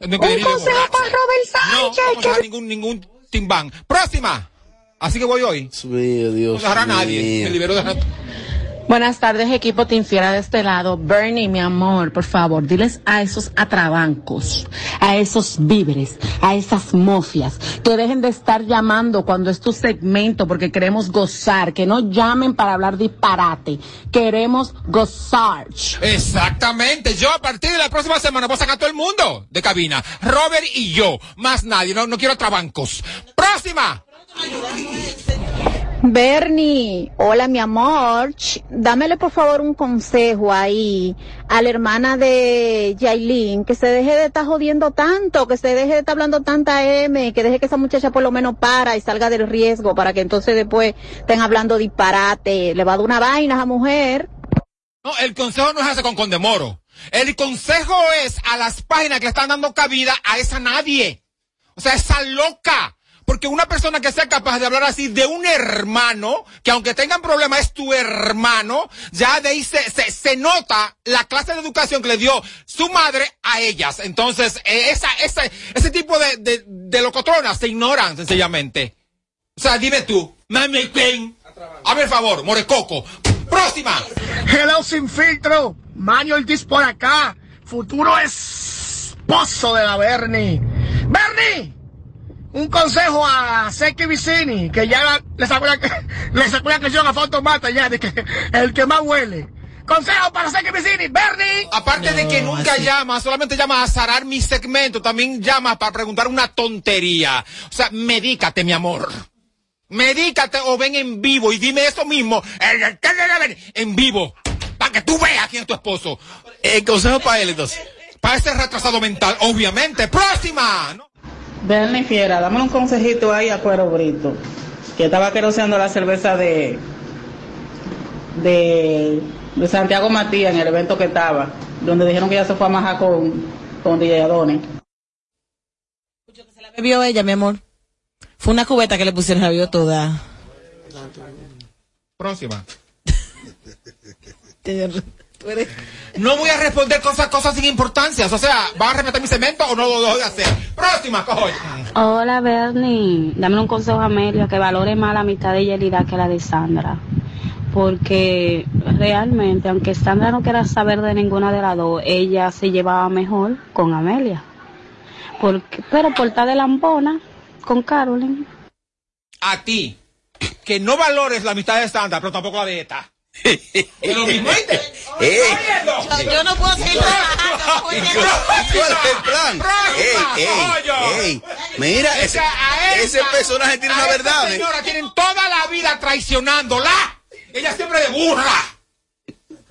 Speaker 13: Un consejo para Robert Sánchez. No, ningún, ningún timbán. Próxima. Así que voy hoy.
Speaker 2: Dios
Speaker 13: No dejará a nadie. Me libero de
Speaker 24: Buenas tardes, equipo Tinfiera de este lado. Bernie, mi amor, por favor, diles a esos atrabancos, a esos víveres, a esas mofias, que dejen de estar llamando cuando es tu segmento porque queremos gozar, que no llamen para hablar disparate. Queremos gozar.
Speaker 13: Exactamente. Yo a partir de la próxima semana voy a sacar a todo el mundo de cabina. Robert y yo. Más nadie. No, no quiero trabancos. Próxima.
Speaker 25: Bernie, hola mi amor, dámele por favor un consejo ahí a la hermana de Yailin, que se deje de estar jodiendo tanto, que se deje de estar hablando tanta M, que deje que esa muchacha por lo menos para y salga del riesgo para que entonces después estén hablando disparate, le va a dar una vaina a esa mujer.
Speaker 13: No, el consejo no es hacer con Condemoro. El consejo es a las páginas que le están dando cabida a esa nadie. O sea, esa loca. Porque una persona que sea capaz de hablar así de un hermano, que aunque tengan problemas es tu hermano, ya de ahí se, se, se nota la clase de educación que le dio su madre a ellas. Entonces, eh, esa, esa, ese tipo de, de, de locotronas se ignoran sencillamente. O sea, dime tú, mami, ¿quién? Hazme el favor, Morecoco. Próxima.
Speaker 26: Hello sin filtro, Manuel Ortiz por acá, futuro esposo de la Bernie. Bernie, un consejo a Seki Vicini, que ya le sacó la, [laughs] le sacó la canción a Fantomata ya, de que el que más huele. Consejo para Seki Vicini, Bernie.
Speaker 13: Aparte de que nunca llama, solamente llama a zarar mi segmento, también llama para preguntar una tontería. O sea, medícate, mi amor. Medícate o ven en vivo y dime eso mismo en, en vivo. Para que tú veas quién es tu esposo.
Speaker 2: El consejo para él, entonces.
Speaker 13: Para ese retrasado mental, obviamente. Próxima.
Speaker 27: Bernie Fiera, dame un consejito ahí a Cuero Brito, que estaba queroseando la cerveza de, de, de Santiago Matías en el evento que estaba, donde dijeron que ya se fue a majar con, con DJ Adonis.
Speaker 16: bebió ella, mi amor. Fue una cubeta que le pusieron, la bebió toda.
Speaker 13: Próxima. [laughs]
Speaker 16: Tú eres-
Speaker 13: No voy a responder cosas, cosas sin importancia. O sea, ¿vas a respetar mi segmento o no lo dejo de hacer? Próxima, cojones.
Speaker 24: Hola, Bernie. Dame un consejo a Amelia que valore más la mitad de Yelida que la de Sandra. Porque realmente, aunque Sandra no quiera saber de ninguna de las dos, ella se llevaba mejor con Amelia. Porque, pero por estar de lambona con Carolyn.
Speaker 13: A ti, que no valores la amistad de Sandra, pero tampoco la de esta. [laughs]
Speaker 2: Eh.
Speaker 16: Yo, yo no puedo seguir trabajando.
Speaker 2: ¿Cuál es el plan? Ey, ey, ey. Mira, ese, ese personaje tiene una verdad. ¿eh?
Speaker 13: señora tienen toda la vida traicionándola. Ella siempre de burra.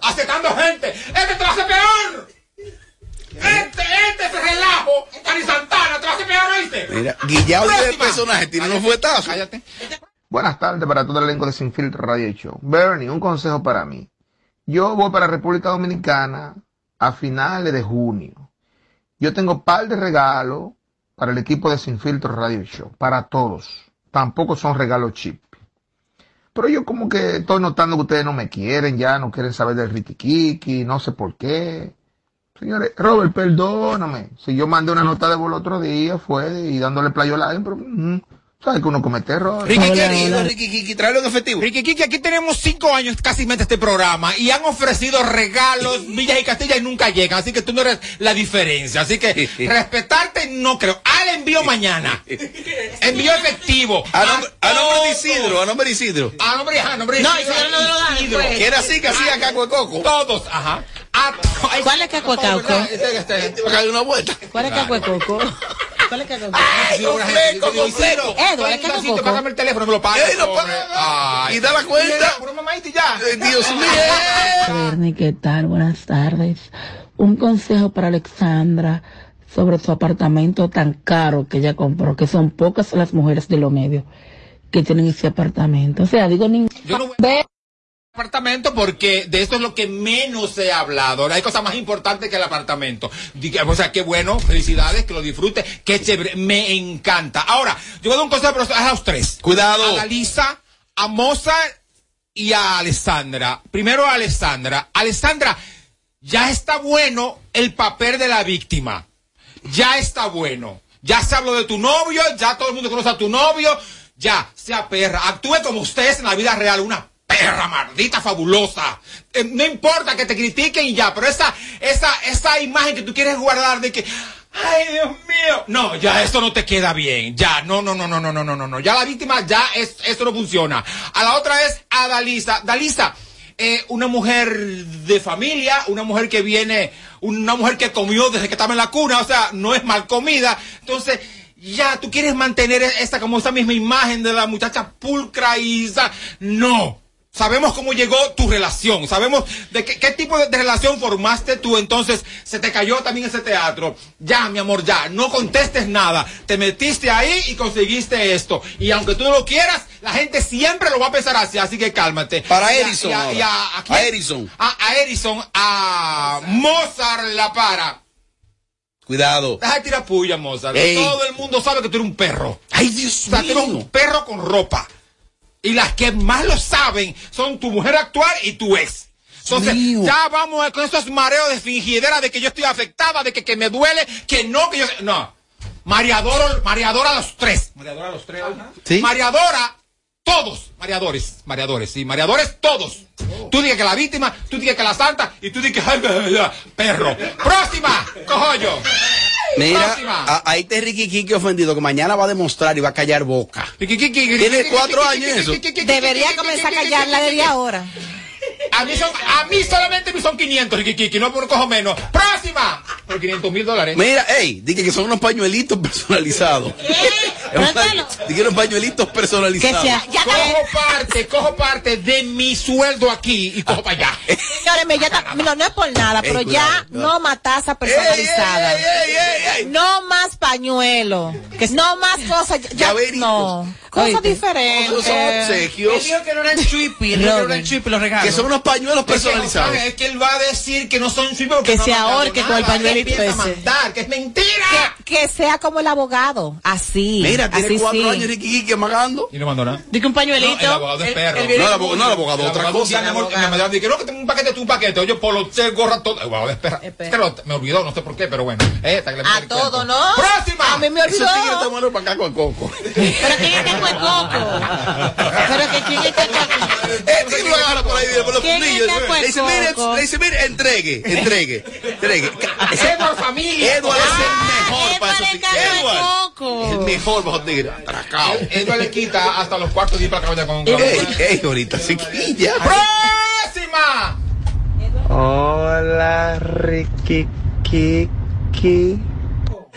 Speaker 13: Aceptando gente. Este te lo hace peor. Este, este es relajo. Cari Santana te lo hace peor, ¿oíste?
Speaker 2: Mira, Guillao dice el personaje tiene unos fuetazos.
Speaker 13: Cállate.
Speaker 10: Buenas tardes para todo el elenco de Sin Filtro Radio Show. Bernie, un consejo para mí. Yo voy para República Dominicana a finales de junio. Yo tengo par de regalos para el equipo de Sin Filtro Radio Show, para todos. Tampoco son regalos cheap. Pero yo como que estoy notando que ustedes no me quieren ya, no quieren saber del Ricky Kiki, no sé por qué. Señores, Robert, perdóname. Si yo mandé una nota de voz el otro día, fue y dándole playo a pero mm, sabes que uno comete errores.
Speaker 2: Ricky querido, Ricky Kiki, tráelo en efectivo.
Speaker 13: Ricky Kiki, aquí tenemos cinco años casi mente este programa y han ofrecido regalos, [laughs] villas y castillas y nunca llegan. Así que tú no eres la diferencia. Así que [laughs] respetarte no creo. Al envío mañana. [laughs] Envío efectivo.
Speaker 2: A nombre, a nombre de Isidro, a nombre de Isidro.
Speaker 13: A nombre, a nombre de
Speaker 16: No,
Speaker 13: Isidro.
Speaker 16: Isidro no lo da
Speaker 13: Isidro.
Speaker 16: después.
Speaker 2: Que era así que hacía caco de coco.
Speaker 13: Todos, ajá. A-
Speaker 16: ¿Cuál es Caco
Speaker 13: ¿verdad?
Speaker 16: Cauco?
Speaker 13: Este, este.
Speaker 2: Una vuelta.
Speaker 16: ¿Cuál es Caco Coco? ¿Cuál es Caco
Speaker 13: Ay, hay
Speaker 16: ¿qué
Speaker 13: un
Speaker 16: hago,
Speaker 13: vasito,
Speaker 16: Coco?
Speaker 13: págame el teléfono, me lo
Speaker 2: paga.
Speaker 13: Ay.
Speaker 2: Y da la cuenta.
Speaker 13: Mira, Por una mamadita y ya.
Speaker 2: Ay, Dios mío.
Speaker 24: Bernie, ¿qué tal? Buenas tardes. Un consejo para Alexandra sobre su apartamento tan caro que ella compró, que son pocas las mujeres de lo medio que tienen ese apartamento. O sea, digo, ni...
Speaker 13: Yo no voy apartamento porque de esto es lo que menos se ha hablado. Hay cosas más importantes que el apartamento. O sea, qué bueno, felicidades, que lo disfrute, qué chévere, me encanta. Ahora, yo voy a dar un consejo a los tres.
Speaker 2: Cuidado.
Speaker 13: A Lisa, a Mozart y a Alessandra. Primero a Alessandra. Alessandra, ya está bueno el papel de la víctima. Ya está bueno. Ya se habló de tu novio, ya todo el mundo conoce a tu novio. Ya, sea perra. Actúe como ustedes en la vida real, una perra maldita fabulosa. Eh, no importa que te critiquen y ya, pero esa, esa, esa imagen que tú quieres guardar de que, ay Dios mío, no, ya esto no te queda bien, ya, no, no, no, no, no, no, no, no, no, ya la víctima, ya es, esto no funciona. A la otra es a Dalisa, Dalisa, eh, una mujer de familia, una mujer que viene, una mujer que comió desde que estaba en la cuna, o sea, no es mal comida, entonces ya tú quieres mantener esta como esa misma imagen de la muchacha pulcra y esa, no. Sabemos cómo llegó tu relación, sabemos de qué, qué tipo de, de relación formaste tú, entonces se te cayó también ese teatro. Ya, mi amor, ya, no contestes nada. Te metiste ahí y conseguiste esto. Y aunque tú no lo quieras, la gente siempre lo va a pensar así, así que cálmate.
Speaker 2: Para
Speaker 13: Y a-
Speaker 2: Edison
Speaker 13: y a- y a- ¿a?
Speaker 2: A Edison.
Speaker 13: A, a Edison, a Mozart la para.
Speaker 2: Cuidado.
Speaker 13: Deja de tirar puya, Mozart.
Speaker 2: Ey.
Speaker 13: Todo el mundo sabe que tú eres un perro.
Speaker 2: Ay, Dios
Speaker 13: O sea, tú eres
Speaker 2: mío.
Speaker 13: un perro con ropa. Y las que más lo saben son tu mujer actual y tu ex. Entonces,
Speaker 2: Mío.
Speaker 13: ya vamos con esos mareos de fingidera de que yo estoy afectada, de que, que me duele, que no, que yo... No. Mariadoro, Mariadora a los tres. Mariadora a los tres.
Speaker 2: Sí.
Speaker 13: Mariadora, todos. Mareadores, mareadores, sí. Mareadores, todos. Tú digas que la víctima, tú digas que la santa, y tú digas que... ay, Perro. Próxima, cojollo.
Speaker 2: Mira, a- ahí está Ricky Kiki ofendido que mañana va a demostrar y va a callar boca.
Speaker 13: Tiene
Speaker 2: Tiene cuatro años eso.
Speaker 5: Debería comenzar a callarla desde ahora.
Speaker 13: A mí, son, a mí solamente me son 500, Kiki, no por cojo menos. ¡Próxima! Por 500 mil dólares.
Speaker 2: Mira, ey, dije que son unos pañuelitos personalizados. Dije unos pañuelitos personalizados.
Speaker 13: cojo parte, cojo parte de mi sueldo aquí y cojo para allá. [laughs]
Speaker 5: Señores, me ya está- mira, no es por nada,
Speaker 2: Ey,
Speaker 5: pero
Speaker 2: cuidado,
Speaker 5: ya
Speaker 2: cuidado.
Speaker 5: no más taza personalizada.
Speaker 2: Ey, ey, ey, ey, ey.
Speaker 5: No más pañuelo. No más cosas. Ya,
Speaker 2: Llaveritos.
Speaker 5: no. Cosas
Speaker 2: Oíste.
Speaker 5: diferentes.
Speaker 2: Son obsequios.
Speaker 3: Él dijo que no eran chuipi, él dijo que no eran chuipi los regalos.
Speaker 2: Que son unos pañuelos personalizados.
Speaker 13: Es que él va a decir que no son chupi porque
Speaker 5: Que
Speaker 13: no
Speaker 5: se
Speaker 13: ha mandado
Speaker 5: ahorque con el
Speaker 13: nada.
Speaker 5: pañuelito
Speaker 13: Él empieza a
Speaker 5: ese.
Speaker 13: mandar, que es mentira.
Speaker 5: Que, que sea como el abogado. Así.
Speaker 2: Mira, tiene
Speaker 5: así
Speaker 2: cuatro
Speaker 5: sí.
Speaker 2: años Ricky Kiki amagando.
Speaker 13: Y no mandó nada.
Speaker 16: Dice un pañuelito.
Speaker 13: No, el abogado es perro.
Speaker 2: No, el abogado, no, el abogado,
Speaker 13: El
Speaker 2: otra
Speaker 13: abogado
Speaker 2: cosa.
Speaker 13: ya, mi amor, me mandó, dije, no, que tengo un paquete, tú un paquete. Oye, polo, che, gorra, todo. El abogado es perra. Pero me olvidó, no sé por qué, pero bueno. Eh, que le
Speaker 5: A
Speaker 13: el
Speaker 5: todo,
Speaker 13: cuento.
Speaker 5: ¿no?
Speaker 13: ¡Próxima!
Speaker 5: A mí me olvidó.
Speaker 2: tigres están buenos para acá con coco.
Speaker 16: Pero quién es que fue coco. Pero que quién es que
Speaker 2: Eh, tigre lo agarra por ahí, por los
Speaker 16: ¿Quién es
Speaker 2: fundillos. Le dice, mire,
Speaker 16: coco?
Speaker 2: le dice, mire, entregue, entregue, entregue.
Speaker 13: Edward familia.
Speaker 2: Edward es el mejor para esos
Speaker 16: es
Speaker 2: tigres. Edward
Speaker 16: coco.
Speaker 2: es el mejor bajo tigre. Atracado.
Speaker 13: Edward le quita hasta los cuartos días para vaya con...
Speaker 2: Ey, ey, ahorita se quilla.
Speaker 13: ¡Próxima!
Speaker 10: Hola, Ricky Kiki.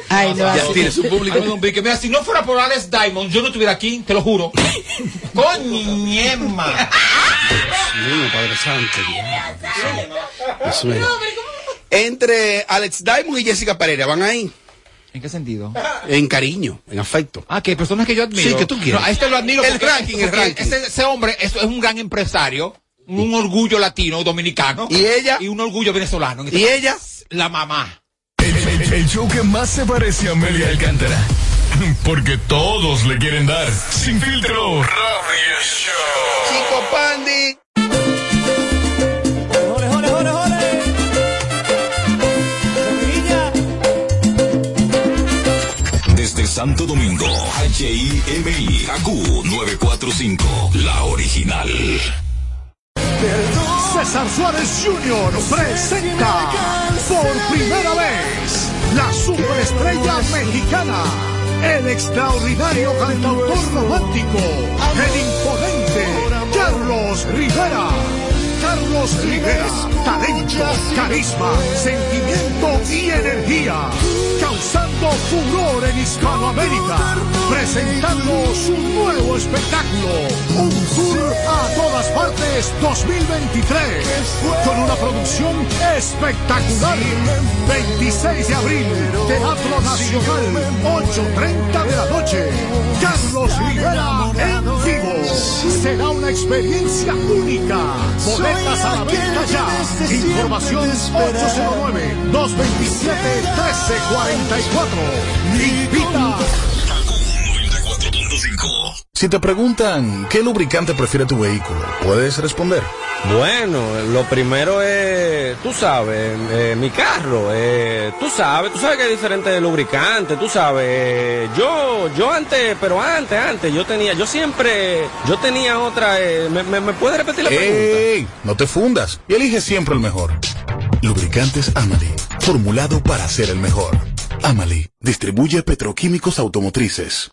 Speaker 5: Ay, no,
Speaker 2: Ya tiene su público.
Speaker 13: Ay, don Vicky, mira, si no fuera por Alex Diamond, yo no estuviera aquí, te lo juro. [laughs] Coñema.
Speaker 2: Mío, Padre Santo. Dios mío. Entre Alex Diamond y Jessica Pereira, ¿van ahí?
Speaker 13: ¿En qué sentido?
Speaker 2: En cariño, en afecto.
Speaker 13: Ah, que personas que yo admiro.
Speaker 2: Sí, que tú quieres.
Speaker 13: No, a este lo admiro
Speaker 2: El
Speaker 13: porque,
Speaker 2: ranking, el ranking.
Speaker 13: Ese, ese hombre es, es un gran empresario, un orgullo latino, dominicano.
Speaker 2: ¿Y ella?
Speaker 13: Y un orgullo venezolano.
Speaker 2: ¿Y ella?
Speaker 13: La mamá.
Speaker 7: El, show que más se parece a Amelia Alcántara. Porque todos le quieren dar. Sin filtro. Radio Show.
Speaker 2: Chico Pandi.
Speaker 7: Desde Santo Domingo, HIMI, AQ 945, la original.
Speaker 26: César Suárez Jr. presenta por primera vez la superestrella mexicana
Speaker 28: el extraordinario cantautor romántico, el imponente Carlos Rivera. Carlos Rivera, talento, carisma, sentimiento y energía, causando furor en Hispanoamérica, presentando su nuevo espectáculo, un tour a todas partes 2023, con una producción espectacular. 26 de abril, Teatro Nacional, 8.30 de la noche. Carlos Rivera en vivo. Será una experiencia única. Boletas a la venta ya. Información 809-227-1344.
Speaker 29: Si te preguntan qué lubricante prefiere tu vehículo, ¿puedes responder?
Speaker 30: Bueno, lo primero es, tú sabes, eh, mi carro, eh, tú sabes, tú sabes que hay diferentes lubricantes, tú sabes, eh, yo, yo antes, pero antes, antes, yo tenía, yo siempre, yo tenía otra, eh, ¿me, me, me puedes repetir la pregunta?
Speaker 29: ¡Ey! No te fundas y elige siempre el mejor. Lubricantes Amali, formulado para ser el mejor. Amali, distribuye petroquímicos automotrices.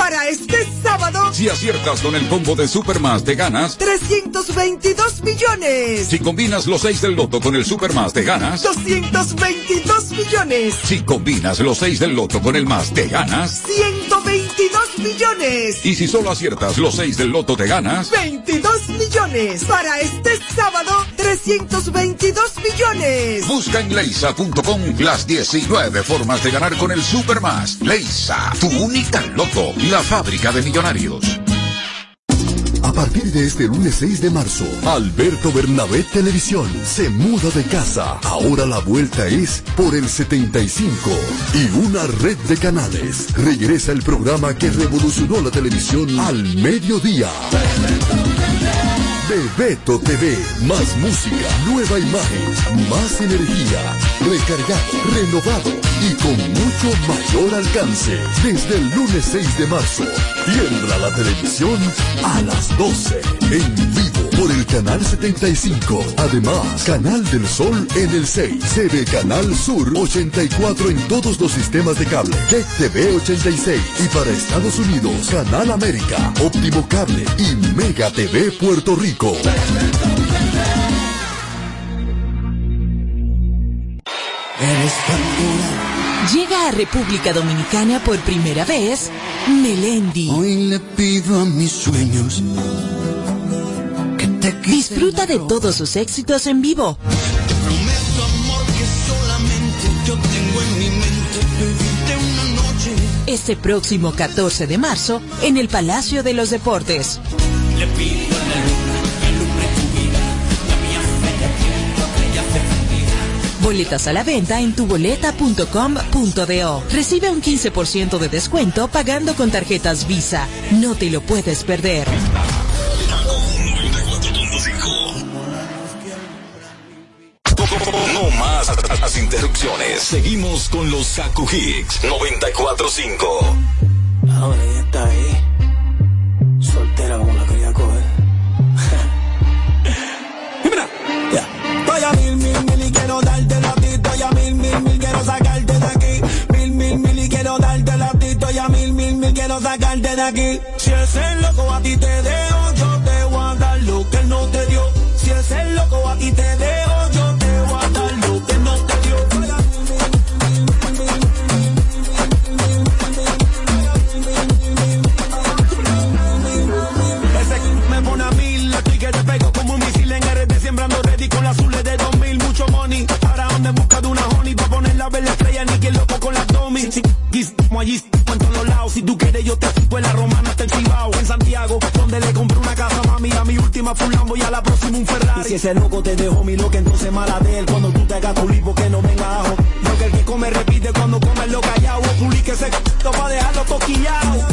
Speaker 31: Para este sábado,
Speaker 32: Si aciertas con el combo de Supermas, te ganas.
Speaker 31: 322 millones.
Speaker 32: Si combinas los 6 del loto con el Supermas, te ganas.
Speaker 31: 222 millones.
Speaker 32: Si combinas los 6 del loto con el más, te ganas.
Speaker 31: 122 millones.
Speaker 32: Y si solo aciertas los 6 del loto, te ganas.
Speaker 31: 22 millones. Para este sábado, 322 millones.
Speaker 32: Busca en leisa.com las 19 formas de ganar con el Supermas. Leisa, tu única loto, la fábrica de millonarios.
Speaker 33: A partir de este lunes 6 de marzo, Alberto Bernabé Televisión se muda de casa. Ahora la vuelta es por el 75 y una red de canales. Regresa el programa que revolucionó la televisión al mediodía. Bebeto TV, más música, nueva imagen, más energía, recargado, renovado y con mucho mayor alcance. Desde el lunes 6 de marzo, tiembla la televisión a las 12, en vivo por el canal 75. Además, Canal del Sol en el 6, CB Canal Sur 84 en todos los sistemas de cable, Jet TV 86 y para Estados Unidos, Canal América, Óptimo Cable y Mega TV Puerto Rico.
Speaker 34: Llega a República Dominicana por primera vez Melendi.
Speaker 35: Hoy le pido a mis sueños
Speaker 34: Disfruta de todos sus éxitos en vivo.
Speaker 35: prometo amor que solamente yo tengo en mi mente una noche.
Speaker 34: Este próximo 14 de marzo en el Palacio de los Deportes.
Speaker 35: Le pido
Speaker 34: Boletas a la venta en tuboleta.com.do. Recibe un 15% de descuento pagando con tarjetas Visa. No te lo puedes perder.
Speaker 7: No más las interrupciones. Seguimos con los Kaku Hicks 945.
Speaker 36: Ahora ella está Si ese loco a ti te dejo, yo te voy a dar lo que él no te dio. Si ese loco a ti te dejo, full Lambo y a la próxima un Ferrari. Si ese loco te dejó mi loca, entonces mala de él, cuando tú te hagas tu lipo, que no venga ajo. Lo que el que come repite cuando come lo callado, o publique ese c*** pa' dejarlo toquillado.